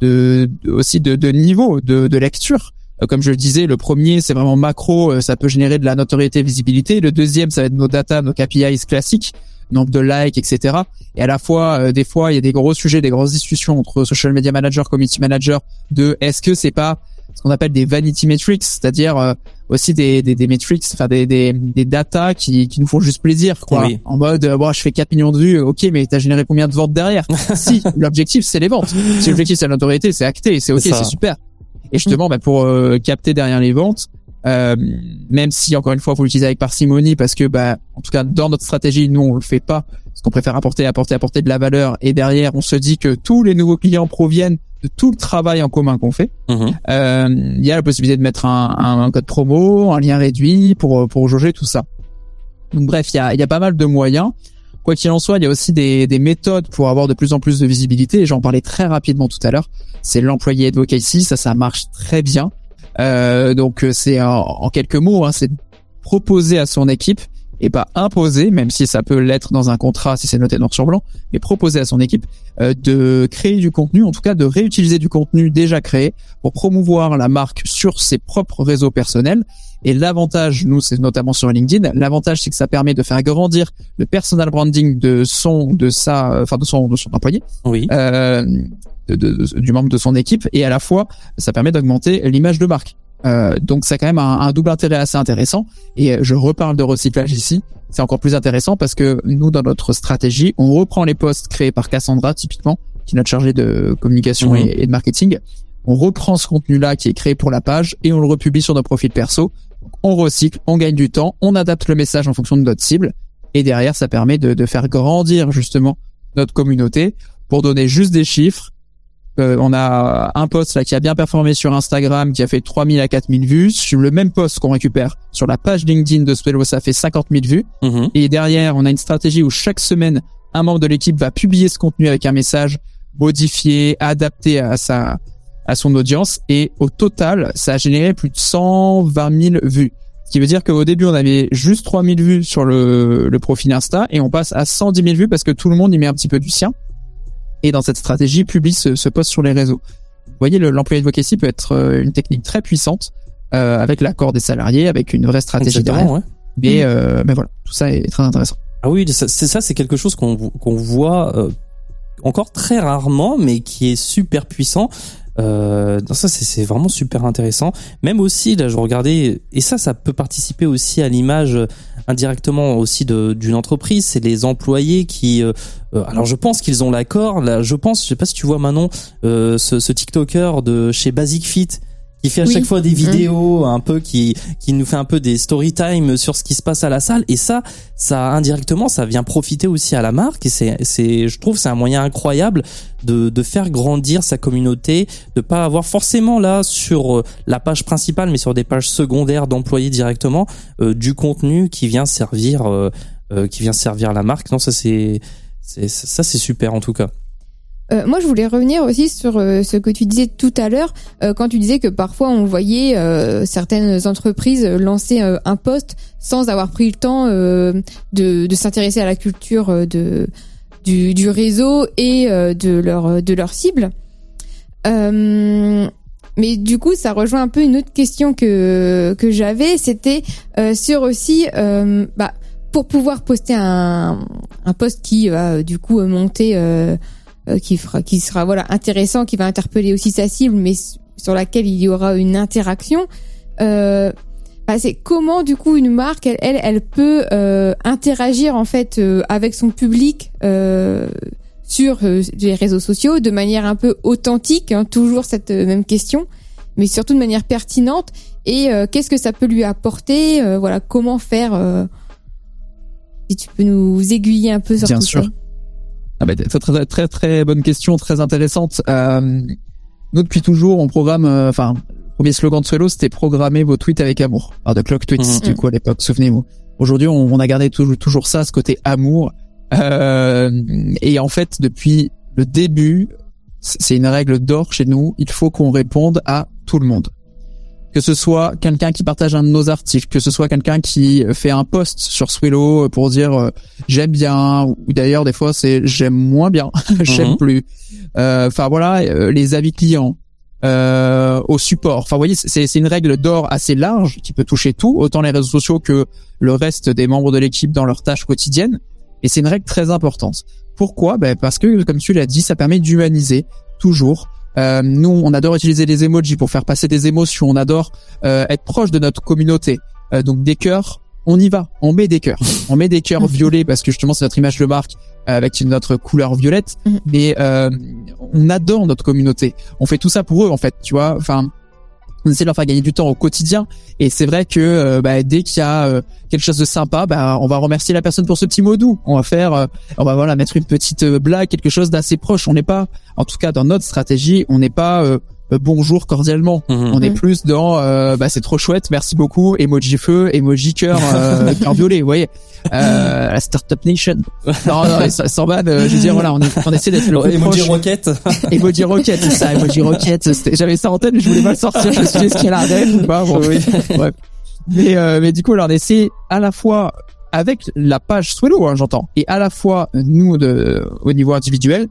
de, aussi de, de niveaux de, de lecture. Euh, comme je le disais le premier c'est vraiment macro euh, ça peut générer de la notoriété visibilité. Le deuxième ça va être nos data nos KPIs classiques nombre de likes, etc. Et à la fois, euh, des fois, il y a des gros sujets, des grosses discussions entre social media manager, community manager, de est-ce que c'est pas ce qu'on appelle des vanity metrics, c'est-à-dire euh, aussi des, des, des metrics, enfin des, des, des data qui, qui nous font juste plaisir, quoi. Oui. En mode, euh, bon, je fais 4 millions de vues, ok, mais t'as généré combien de ventes derrière Si, l'objectif c'est les ventes. Si l'objectif c'est la notoriété, c'est acté, c'est ok, c'est super. Et justement, bah, pour euh, capter derrière les ventes, euh, même si encore une fois, faut l'utiliser avec parcimonie parce que, bah, en tout cas, dans notre stratégie, nous on le fait pas, parce qu'on préfère apporter, apporter, apporter de la valeur. Et derrière, on se dit que tous les nouveaux clients proviennent de tout le travail en commun qu'on fait. Mhm. Euh, Il y a la possibilité de mettre un, un- un code promo, un lien réduit pour pour jauger tout ça. Donc bref, il y a, il y a pas mal de moyens. Quoi qu'il en soit, il y a aussi des, des méthodes pour avoir de plus en plus de visibilité. Et j'en parlais très rapidement tout à l'heure. C'est l'employé advocacy, ça, ça marche très bien. Euh, donc euh, c'est en, en quelques mots, hein, c'est proposer à son équipe et pas imposer, même si ça peut l'être dans un contrat si c'est noté noir sur blanc, mais proposer à son équipe euh, de créer du contenu, en tout cas de réutiliser du contenu déjà créé pour promouvoir la marque sur ses propres réseaux personnels. Et l'avantage, nous, c'est notamment sur LinkedIn. L'avantage, c'est que ça permet de faire grandir le personal branding de son, de sa, euh, enfin de son, de son employé, Oui. euh, de- de- du membre de son équipe, et à la fois, ça permet d'augmenter l'image de marque. Euh, donc, ça a quand même un, un double intérêt assez intéressant. Et je reparle de recyclage ici. C'est encore plus intéressant parce que nous, dans notre stratégie, on reprend les posts créés par Cassandra, typiquement, qui est notre chargée de communication et, et de marketing. On reprend ce contenu-là qui est créé pour la page et on le republie sur nos profils perso. Donc, on recycle, on gagne du temps, on adapte le message en fonction de notre cible. Et derrière, ça permet de, de faire grandir justement notre communauté. Pour donner juste des chiffres, euh, on a un post là qui a bien performé sur Instagram, qui a fait 3000 à 4000 vues. Sur le même post qu'on récupère sur la page LinkedIn de Spello, ça fait 50 000 vues. Mhm. Et derrière, on a une stratégie où chaque semaine, un membre de l'équipe va publier ce contenu avec un message modifié, adapté à sa, à son audience. Et au total, ça a généré plus de 120 000 vues. Ce qui veut dire qu'au début, on avait juste 3000 vues sur le, le profil Insta et on passe à 110 000 vues parce que tout le monde y met un petit peu du sien. Et dans cette stratégie, publie ce, ce post sur les réseaux. Vous voyez, le- l'employé advocacy peut être euh, une technique très puissante euh, avec l'accord des salariés, avec une vraie stratégie derrière. Exactement, ouais. Mais, euh, mais voilà, tout ça est très intéressant. Ah oui, c'est ça, c'est quelque chose qu'on qu'on voit euh, encore très rarement, mais qui est super puissant. Euh, ça, c'est vraiment super intéressant. Même aussi, là, je regardais, et ça, ça peut participer aussi à l'image euh, indirectement aussi d'une entreprise. C'est les employés qui, euh, euh, alors je pense qu'ils ont l'accord. Là, je pense, je sais pas si tu vois Manon, euh, ce, ce TikToker de chez Basic Fit qui fait à chaque fois des mmh. vidéos un peu qui qui nous fait un peu des story time sur ce qui se passe à la salle. Et ça ça indirectement ça vient profiter aussi à la marque. Et c'est c'est je trouve c'est un moyen incroyable de de faire grandir sa communauté de pas avoir forcément là sur euh, la page principale mais sur des pages secondaires d'employés directement euh, du contenu qui vient servir euh, qui vient servir la marque. Non ça c'est c'est ça c'est super en tout cas euh, moi, je voulais revenir aussi sur euh, ce que tu disais tout à l'heure, euh, quand tu disais que parfois on voyait certaines entreprises lancer un poste sans avoir pris le temps de, de s'intéresser à la culture de du, du réseau et de leur de leur cible. mais du coup, ça rejoint un peu une autre question que que j'avais, c'était sur aussi bah, pour pouvoir poster un un poste qui va du coup monter euh, qui fera, qui sera voilà intéressant, qui va interpeller aussi sa cible, mais sur laquelle il y aura une interaction. Euh, bah, c'est comment du coup une marque, elle, elle, elle peut euh, interagir en fait euh, avec son public euh, sur les réseaux sociaux de manière un peu authentique, hein, toujours cette même question, mais surtout de manière pertinente. Et qu'est-ce que ça peut lui apporter Voilà, comment faire Si tu peux nous aiguiller un peu sur Bien tout sûr. ça. Ah bah, très, très très très bonne question, très intéressante. Euh, nous depuis toujours, on programme. Euh, enfin, le premier slogan de Swello, c'était programmer vos tweets avec amour. Alors de Clock Tweets, mmh. du coup à l'époque, souvenez-vous. Aujourd'hui, on, on, a gardé toujours, toujours ça, ce côté amour. Euh, et en fait, depuis le début, c'est une règle d'or chez nous. Il faut qu'on réponde à tout le monde que ce soit quelqu'un qui partage un de nos articles, que ce soit quelqu'un qui fait un post sur Swillow pour dire euh, j'aime bien, ou d'ailleurs des fois c'est j'aime moins bien, j'aime mhm. plus. Euh, enfin voilà, euh, les avis clients, au support. Enfin vous voyez, c'est c'est une règle d'or assez large qui peut toucher tout, autant les réseaux sociaux que le reste des membres de l'équipe dans leurs tâches quotidiennes. Et c'est une règle très importante. Pourquoi? Ben Parce que, comme tu l'as dit, ça permet d'humaniser toujours euh, nous, on adore utiliser les emojis pour faire passer des émotions. On adore euh, être proche de notre communauté. Euh, donc des cœurs, on y va. On met des cœurs. On met des cœurs violets parce que justement c'est notre image de marque avec notre couleur violette. Mhm. Mais on adore notre communauté. On fait tout ça pour eux en fait. Tu vois. Enfin, on essaie de leur faire gagner du temps au quotidien. Et c'est vrai que euh, bah, dès qu'il y a euh, quelque chose de sympa, bah, on va remercier la personne pour ce petit mot doux. On va faire, euh, on va voilà mettre une petite blague, quelque chose d'assez proche. On n'est pas, en tout cas dans notre stratégie, on n'est pas bonjour cordialement. Mhm. On est plus dans euh, bah c'est trop chouette, merci beaucoup, emoji feu, emoji cœur, euh, cœur violet, vous voyez. Euh, la startup nation. Non, non, sans bad, je veux dire voilà, on, est, on essaie d'être le plus emoji rocket. emoji rocket, c'est ça, emoji rocket. J'avais ça en tête, mais je voulais pas le sortir. Je me suis dit est-ce qu'il y a la reine ou pas. Bon, oui. ouais. Mais mais du coup, alors on essaie à la fois avec la page Swello, hein, j'entends, et à la fois nous de au niveau individuel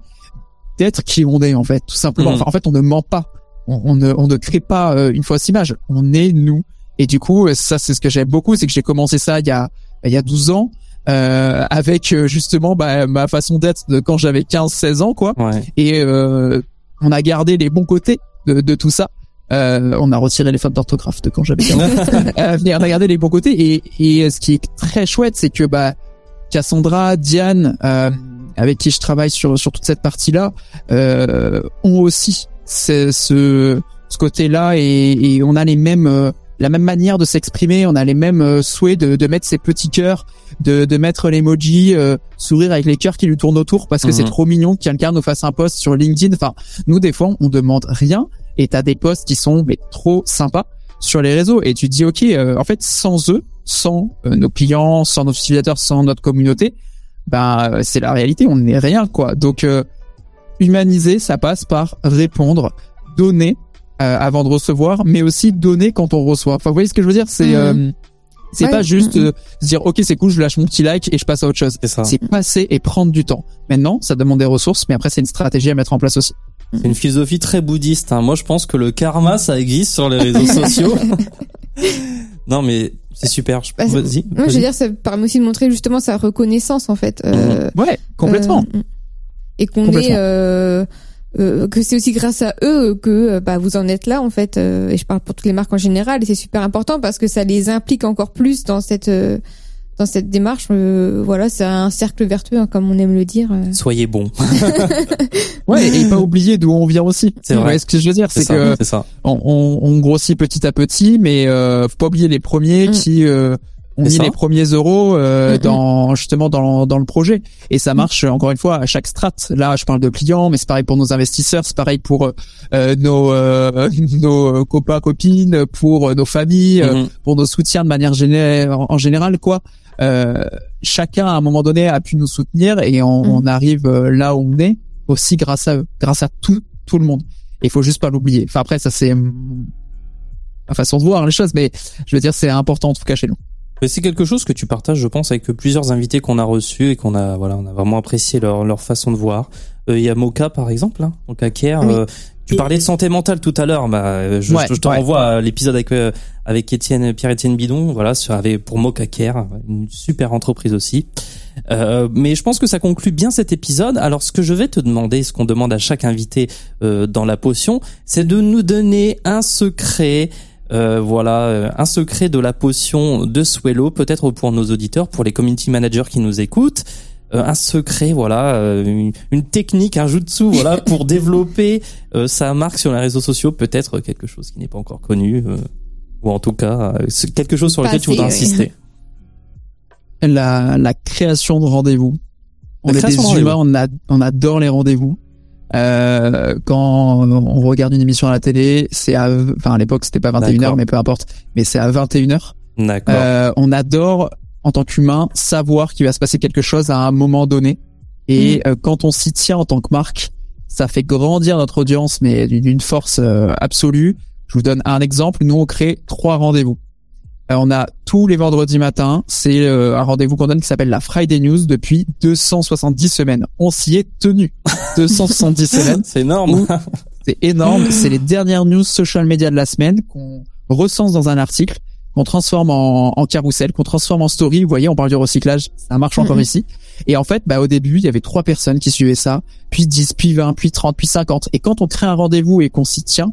d'être qui on est en fait, tout simplement. Mhm. en fait, on ne ment pas on, ne, on ne crée pas euh, une fausse image. On est nous. Et du coup, ça, c'est ce que j'aime beaucoup, c'est que j'ai commencé ça il y a, il y a 12 ans. Euh, avec euh, justement bah, ma façon d'être de quand j'avais 15-16 ans quoi et euh, on a gardé les bons côtés de, de tout ça euh, on a retiré les fautes d'orthographe de quand j'avais 15 ans euh, on a gardé les bons côtés et, et ce qui est très chouette c'est que bah Cassandra Diane avec qui je travaille sur sur toute cette partie là ont aussi ce, ce côté-là et, et, on a les mêmes euh, la même manière de s'exprimer, on a les mêmes euh, souhaits de, de mettre ses petits cœurs, de, de mettre l'emoji euh, sourire avec les cœurs qui lui tournent autour parce que c'est mhm. trop mignon que quelqu'un nous fasse un post sur LinkedIn. Enfin, nous des fois on demande rien et t'as des posts qui sont mais trop sympas sur les réseaux et tu te dis ok en fait sans eux, sans nos clients, sans nos utilisateurs, sans notre communauté, ben c'est la réalité, on n'est rien quoi. Donc humaniser, ça passe par répondre, donner euh, avant de recevoir, mais aussi donner quand on reçoit. Enfin, vous voyez ce que je veux dire? C'est euh, c'est pas juste euh, se dire ok c'est cool, je lâche mon petit like et je passe à autre chose. C'est passer et prendre du temps. Maintenant, ça demande des ressources, mais après c'est une stratégie à mettre en place aussi. C'est une philosophie très bouddhiste. Hein. Moi, je pense que le karma, ça existe sur les réseaux sociaux. non, mais c'est super. Bah, vas-y. Moi, je veux dire, ça permet aussi de montrer justement sa reconnaissance, en fait. Euh, ouais, complètement. Euh, et qu'on est euh, euh, que c'est aussi grâce à eux que bah, vous en êtes là en fait et je parle pour toutes les marques en général et c'est super important parce que ça les implique encore plus dans cette dans cette démarche. Euh, voilà, c'est un cercle vertueux, hein, comme on aime le dire. euh. Soyez bons. Ouais, et pas oublier d'où on vient aussi. C'est vrai. Ouais, ce que je veux dire, c'est que c'est ça. on, on, on grossit petit à petit, mais euh, faut pas oublier les premiers Mm. qui euh, C'est mis les premiers euros euh, Mm, mm. dans justement dans, dans le projet. Et ça marche euh, encore une fois à chaque strate. Là, je parle de clients, mais c'est pareil pour nos investisseurs, c'est pareil pour euh, euh, nos euh, nos copains copines, pour euh, nos familles, euh, Mhm. pour nos soutiens de manière géné- en, général, quoi. Euh, chacun à un moment donné a pu nous soutenir et on, Mm. on arrive euh, là où on est aussi grâce à eux, grâce à tout tout le monde. Il faut juste pas l'oublier. Enfin après ça c'est ma façon de voir les choses, mais je veux dire c'est important en tout cas chez nous. Mais c'est quelque chose que tu partages, je pense, avec plusieurs invités qu'on a reçus et qu'on a, voilà, on a vraiment apprécié leur, leur façon de voir. Euh, Il y a Moka, par exemple, hein. Oui. euh, tu parlais de santé mentale tout à l'heure. Bah, je, Ouais, je te ouais. renvoie à l'épisode avec euh, avec Étienne, Pierre-Étienne Bidon. Voilà, sur, avec, pour Moka Care, une super entreprise aussi. Euh, mais je pense que ça conclut bien cet épisode. Alors, ce que je vais te demander, ce qu'on demande à chaque invité euh, dans la potion, c'est de nous donner un secret. Euh, voilà, euh, un secret de la potion de Swello, peut-être pour nos auditeurs, pour les community managers qui nous écoutent. Euh, un secret, voilà, euh, une, une technique, un jutsu, voilà, pour développer euh, sa marque sur les réseaux sociaux, peut-être quelque chose qui n'est pas encore connu, euh, ou en tout cas euh, c'est quelque chose sur lequel tu voudrais oui. insister. La la création de rendez-vous. On La est des humains, on, a, on adore les rendez-vous. Euh, quand on regarde une émission à la télé, c'est à, enfin à l'époque c'était pas 21h D'accord. mais peu importe, mais c'est à 21h. D'accord. Euh, on adore, en tant qu'humain, savoir qu'il va se passer quelque chose à un moment donné. Et euh, quand on s'y tient en tant que marque, ça fait grandir notre audience, mais d'une d'une force euh, absolue. Je vous donne un exemple. Nous, on crée trois rendez-vous. Euh, on a tous les vendredis matins, c'est euh, un rendez-vous qu'on donne qui s'appelle la Friday News depuis 270 semaines. On s'y est tenu. 270 semaines. c'est énorme. C'est énorme. C'est les dernières news social media de la semaine qu'on recense dans un article, qu'on transforme en, en carrousel, qu'on transforme en story. Vous voyez, on parle du recyclage. Ça marche encore ici. Et en fait, bah, au début, il y avait trois personnes qui suivaient ça, puis 10, puis 20, puis 30, puis 50. Et quand on crée un rendez-vous et qu'on s'y tient,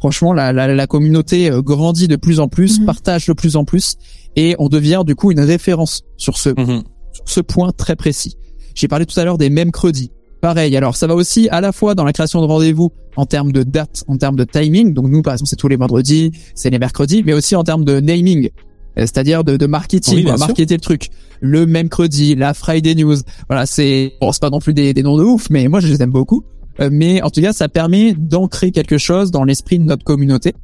franchement, la, la, la communauté euh, grandit de plus en plus, Mhm. partage de plus en plus, et on devient du coup une référence sur ce Mhm. sur ce point très précis. J'ai parlé tout à l'heure des mêmes crédits. Pareil, alors ça va aussi à la fois dans la création de rendez-vous en termes de date, en termes de timing. Donc nous, par exemple, c'est tous les vendredis, c'est les mercredis, mais aussi en termes de naming, euh, c'est-à-dire de, de marketing, Oui, quoi, marketer le truc. Le mercredi, la Friday News, voilà, c'est bon, c'est pas non plus des, des noms de ouf, mais moi je les aime beaucoup. Euh, mais en tout cas, ça permet d'ancrer quelque chose dans l'esprit de notre communauté.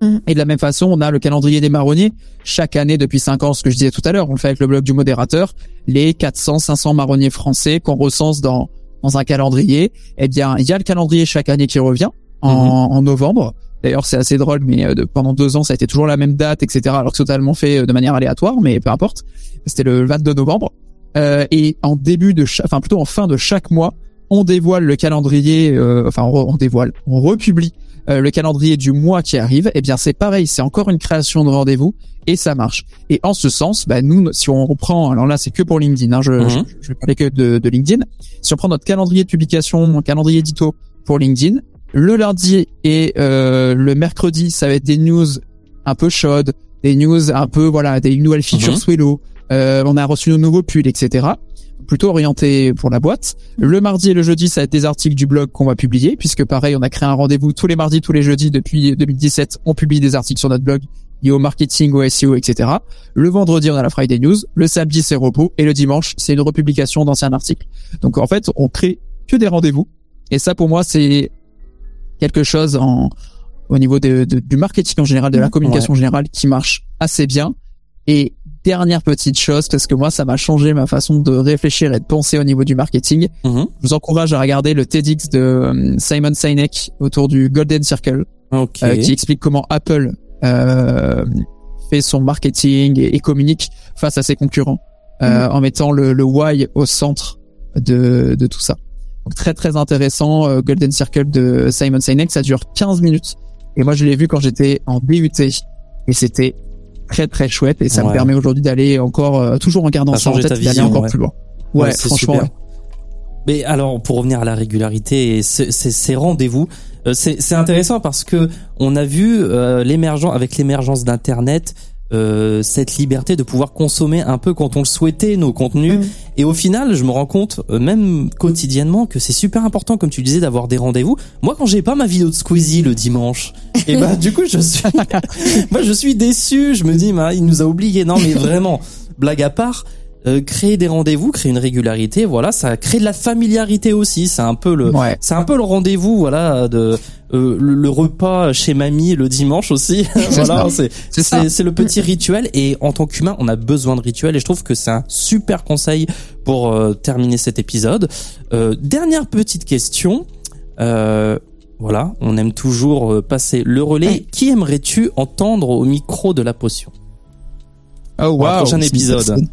Mhm. Et de la même façon, on a le calendrier des marronniers. Chaque année, depuis cinq ans, ce que je disais tout à l'heure, on le fait avec le blog du modérateur, les 400, 500 marronniers français qu'on recense dans, dans un calendrier. Eh bien, il y a le calendrier chaque année qui revient en, en novembre. D'ailleurs, c'est assez drôle, mais euh, de- pendant deux ans, ça a été toujours la même date, etc. Alors que c'est totalement fait euh, de manière aléatoire, mais peu importe. C'était le 22 novembre. Euh, et en début de, enfin plutôt en fin de chaque mois, on dévoile le calendrier, euh, enfin on, dévoile, on republie euh, le calendrier du mois qui arrive. Eh bien, c'est pareil, c'est encore une création de rendez-vous et ça marche. Et en ce sens, bah, nous, si on reprend, alors là, c'est que pour LinkedIn, hein, je, Mhm. je, je vais parler que de, de LinkedIn. Si on prend notre calendrier de publication, mon calendrier édito pour LinkedIn, le lundi et euh, le mercredi, ça va être des news un peu chaudes, des news un peu, voilà, des nouvelles features. Swello. Euh, on a reçu nos nouveaux pulls, etc. Plutôt orienté pour la boîte. Le mardi et le jeudi, ça va être des articles du blog qu'on va publier, puisque pareil, on a créé un rendez-vous tous les mardis, tous les jeudis depuis 2017. On publie des articles sur notre blog liés au marketing, au SEO, etc. Le vendredi, on a la Friday News. Le samedi, c'est repos. Et le dimanche, c'est une republication d'anciens articles. Donc, en fait, on crée que des rendez-vous. Et ça, pour moi, c'est quelque chose en, au niveau de, de- du marketing en général, de la Mhm. communication générale, qui marche assez bien. Et dernière petite chose, parce que moi, ça m'a changé ma façon de réfléchir et de penser au niveau du marketing. Mhm. Je vous encourage à regarder le TEDx de euh, Simon Sinek autour du Golden Circle, euh, qui explique comment Apple euh, fait son marketing et, et communique face à ses concurrents, euh, en mettant le, le why au centre de, de tout ça. Donc très très intéressant, Golden Circle de Simon Sinek, ça dure 15 minutes. Et moi je l'ai vu quand j'étais en DUT et c'était très très chouette et ça me Ouais. permet aujourd'hui d'aller encore, euh, toujours en gardant Ça en tête, d'aller encore ouais. plus loin. Ouais, Ouais, franchement. Mais alors, pour revenir à la régularité et ce- ces, rendez-vous, euh, c'est c'est intéressant parce que on a vu euh, l'émergence avec l'émergence d'Internet, euh, cette liberté de pouvoir consommer un peu quand on le souhaitait nos contenus. Mm. Et au final, je me rends compte, euh, même quotidiennement, que c'est super important, comme tu disais, d'avoir des rendez-vous. Moi, quand j'ai pas ma vidéo de Squeezie le dimanche, et bah du coup, je suis, moi, je suis déçu. Je me dis, bah, il nous a oubliés. Non, mais vraiment, blague à part. Euh, créer des rendez-vous, créer une régularité, voilà, ça crée de la familiarité aussi. C'est un peu le, Ouais. c'est un peu le rendez-vous, voilà, de euh, le, le repas chez mamie le dimanche aussi. voilà, c'est C'est le petit rituel et en tant qu'humain, on a besoin de rituels et je trouve que c'est un super conseil pour euh, terminer cet épisode. Euh, dernière petite question. Euh, voilà, on aime toujours euh, passer le relais. Qui aimerais-tu entendre au micro de la potion? Oh wow. prochain épisode.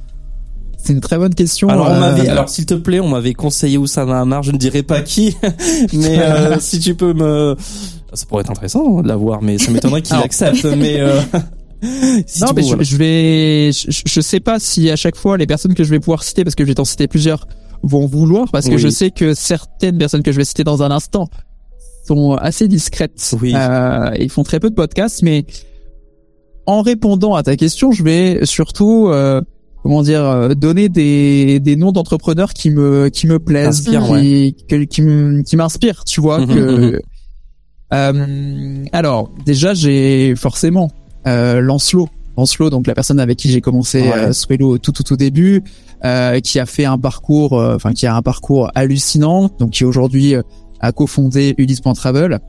C'est- une très bonne question. Alors on euh, m'avait, alors s'il te plaît, on m'avait conseillé Oussama Hamar, je ne dirai pas qui, mais euh, si tu peux me, ça pourrait être intéressant de l'avoir, mais ça m'étonnerait qu'il accepte, mais euh... si non, mais je, je vais, je, je sais pas si à chaque fois les personnes que je vais pouvoir citer, parce que je vais t'en citer plusieurs, vont vouloir, parce que Oui. je sais que certaines personnes que je vais citer dans un instant sont assez discrètes. Oui. Euh, ils font très peu de podcasts, mais en répondant à ta question, je vais surtout, euh, comment dire, euh, donner des, des noms d'entrepreneurs qui me, qui me plaisent, qui, qui, qui m'inspirent, tu vois. Mhm, que, mhm. Euh, alors, déjà, j'ai forcément euh, Lancelot. Lancelot, donc la personne avec qui j'ai commencé Ouais. euh, Swello au tout tout au début, euh, qui a fait un parcours, euh, enfin qui a un parcours hallucinant, donc qui aujourd'hui euh, a cofondé Ulysse.travel,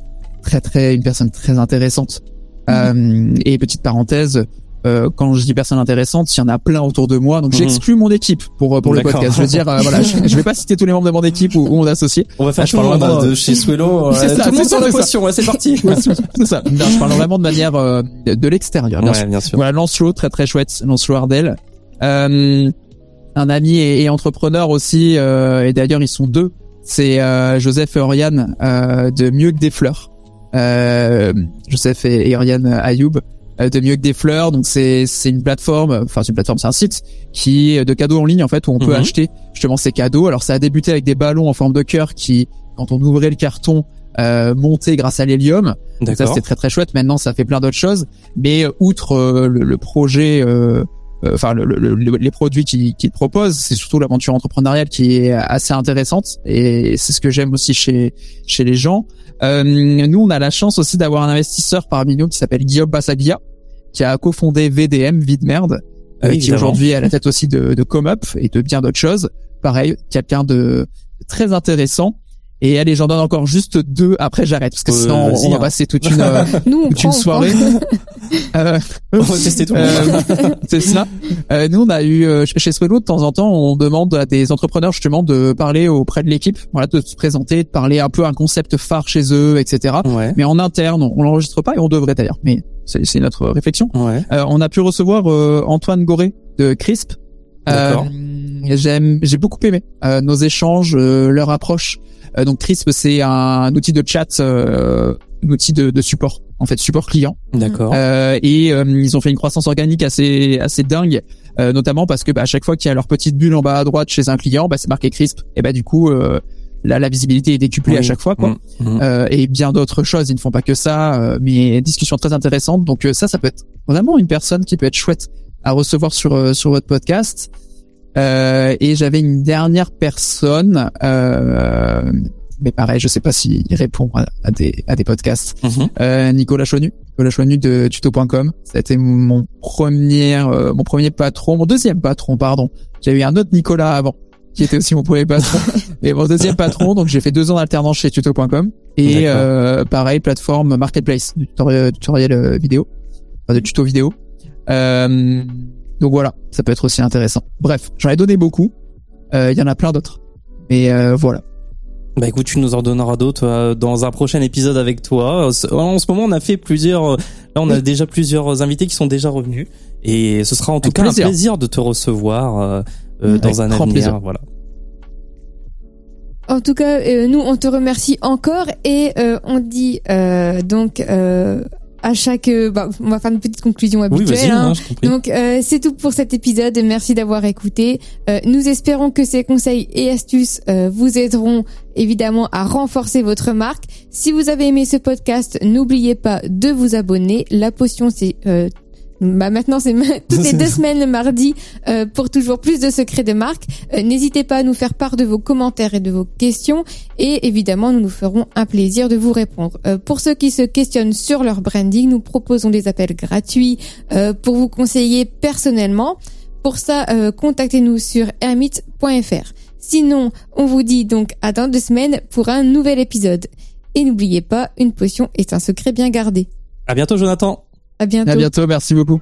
très très une personne très intéressante. Euh, et petite parenthèse, euh, quand je dis personne intéressante, il y en a plein autour de moi, donc Mhm. j'exclus mon équipe pour pour le podcast. Je veux dire, euh, voilà, je, je vais pas citer tous les membres de mon équipe ou, ou mon associé. On va faire je parle vraiment, de chez Swello, C'est euh, ça, tout le monde c'est sur ça, potion, ouais, c'est parti. C'est ça. Non, je parle vraiment de manière euh, de l'extérieur. bien sûr. Ouais, bien sûr. Voilà, Lancelot, très très chouette, Lancelot Ardel. Euh, un ami et, et entrepreneur aussi, euh, et d'ailleurs ils sont deux. C'est euh, Joseph et Oriane euh, de Mieux que des fleurs. Euh, Joseph et, et Oriane Ayoub euh, de Mieux que des fleurs. Donc c'est c'est une plateforme, enfin c'est une plateforme, c'est un site qui est de cadeaux en ligne en fait où on peut Mhm. acheter justement ces cadeaux. Alors ça a débuté avec des ballons en forme de cœur qui, quand on ouvrait le carton, euh, montaient grâce à l'hélium. Ça c'était très très chouette. Maintenant ça fait plein d'autres choses, mais euh, outre euh, le, le projet, euh, euh, enfin le, le- le- les produits qu'il qu'il propose, c'est surtout l'aventure entrepreneuriale qui est assez intéressante et c'est ce que j'aime aussi chez chez les gens. Euh, nous on a la chance aussi d'avoir un investisseur parmi nous qui s'appelle Guillaume Bassaglia, qui a cofondé VDM Vide Merde, euh, Oui, qui aujourd'hui est à la tête aussi de, de ComUp et de bien d'autres choses. Pareil, quelqu'un de très intéressant. Et allez, j'en donne encore juste deux. Après, j'arrête parce que Euh, sinon on- vas-y, on va hein. passer toute une euh, Nous, on toute prend, une on soirée. Euh, On va tester tout le monde. euh, c'est ça. Euh, nous, on a eu euh, chez Swello de temps en temps, on demande à des entrepreneurs justement de parler auprès de l'équipe, voilà, de se présenter, de parler un peu un concept phare chez eux, etc. Ouais. Mais en interne, on, on l'enregistre pas et on devrait d'ailleurs. Mais c'est notre réflexion. Ouais. Euh, on a pu recevoir euh, Antoine Goré de Crisp. D'accord. Euh, J'aime, j'ai beaucoup aimé euh, nos échanges, euh, leur approche. Euh, donc Crisp, c'est un, outil de chat, euh, un outil de, de support, en fait, support client. D'accord. Euh, et euh, ils ont fait une croissance organique assez assez dingue, euh, notamment parce que bah, à chaque fois qu'il y a leur petite bulle en bas à droite chez un client, bah, c'est marqué Crisp. Et bah du coup, là la visibilité est décuplée à Oui. chaque fois, quoi. Mm, mm. Euh, et bien d'autres choses. Ils ne font pas que ça, euh, mais discussions très intéressantes. Donc euh, ça, ça peut être vraiment une personne qui peut être chouette à recevoir sur euh, sur votre podcast. Euh, et j'avais une dernière personne, euh, mais pareil, je sais pas s'il répond à, à des à des podcasts. Euh, Nicolas Chonu, Nicolas Chonu de tuto.com. Ça a été mon premier euh, mon premier patron, mon deuxième patron, pardon. J'avais eu un autre Nicolas avant qui était aussi mon premier patron, mais mon deuxième patron. Donc j'ai fait deux ans d'alternance chez tuto.com et euh, pareil plateforme marketplace, du tutoriel, tutoriel, euh, vidéo, enfin de tuto vidéo. Euh, donc voilà, ça peut être aussi intéressant. Bref, j'en ai donné beaucoup. Euh, Il y en a plein d'autres, mais voilà. Bah écoute, tu nous en donneras d'autres dans un prochain épisode avec toi. En ce moment, on a fait plusieurs. Là, on a Oui. déjà plusieurs invités qui sont déjà revenus, et ce sera en tout cas plaisir. un plaisir de te recevoir euh, Avec dans un grand avenir. plaisir. Voilà. En tout cas, euh, nous, on te remercie encore et euh, on dit euh, donc euh, à chaque... euh, bah, on va faire une petite conclusion habituelle. hein. hein. Donc euh, c'est tout pour cet épisode. Merci d'avoir écouté. Euh, nous espérons que ces conseils et astuces euh, vous aideront évidemment à renforcer votre marque. Si vous avez aimé ce podcast, n'oubliez pas de vous abonner. La potion c'est euh, Bah maintenant c'est toutes les deux semaines le mardi euh, pour toujours plus de secrets de marque. Euh, n'hésitez pas à nous faire part de vos commentaires et de vos questions et évidemment nous nous ferons un plaisir de vous répondre. Euh, pour ceux qui se questionnent sur leur branding, nous proposons des appels gratuits pour vous conseiller personnellement. Pour ça, contactez-nous sur hermite.fr. Sinon, on vous dit donc à dans deux semaines pour un nouvel épisode. Et n'oubliez pas, une potion est un secret bien gardé. À bientôt Jonathan. À bientôt. À bientôt, merci beaucoup.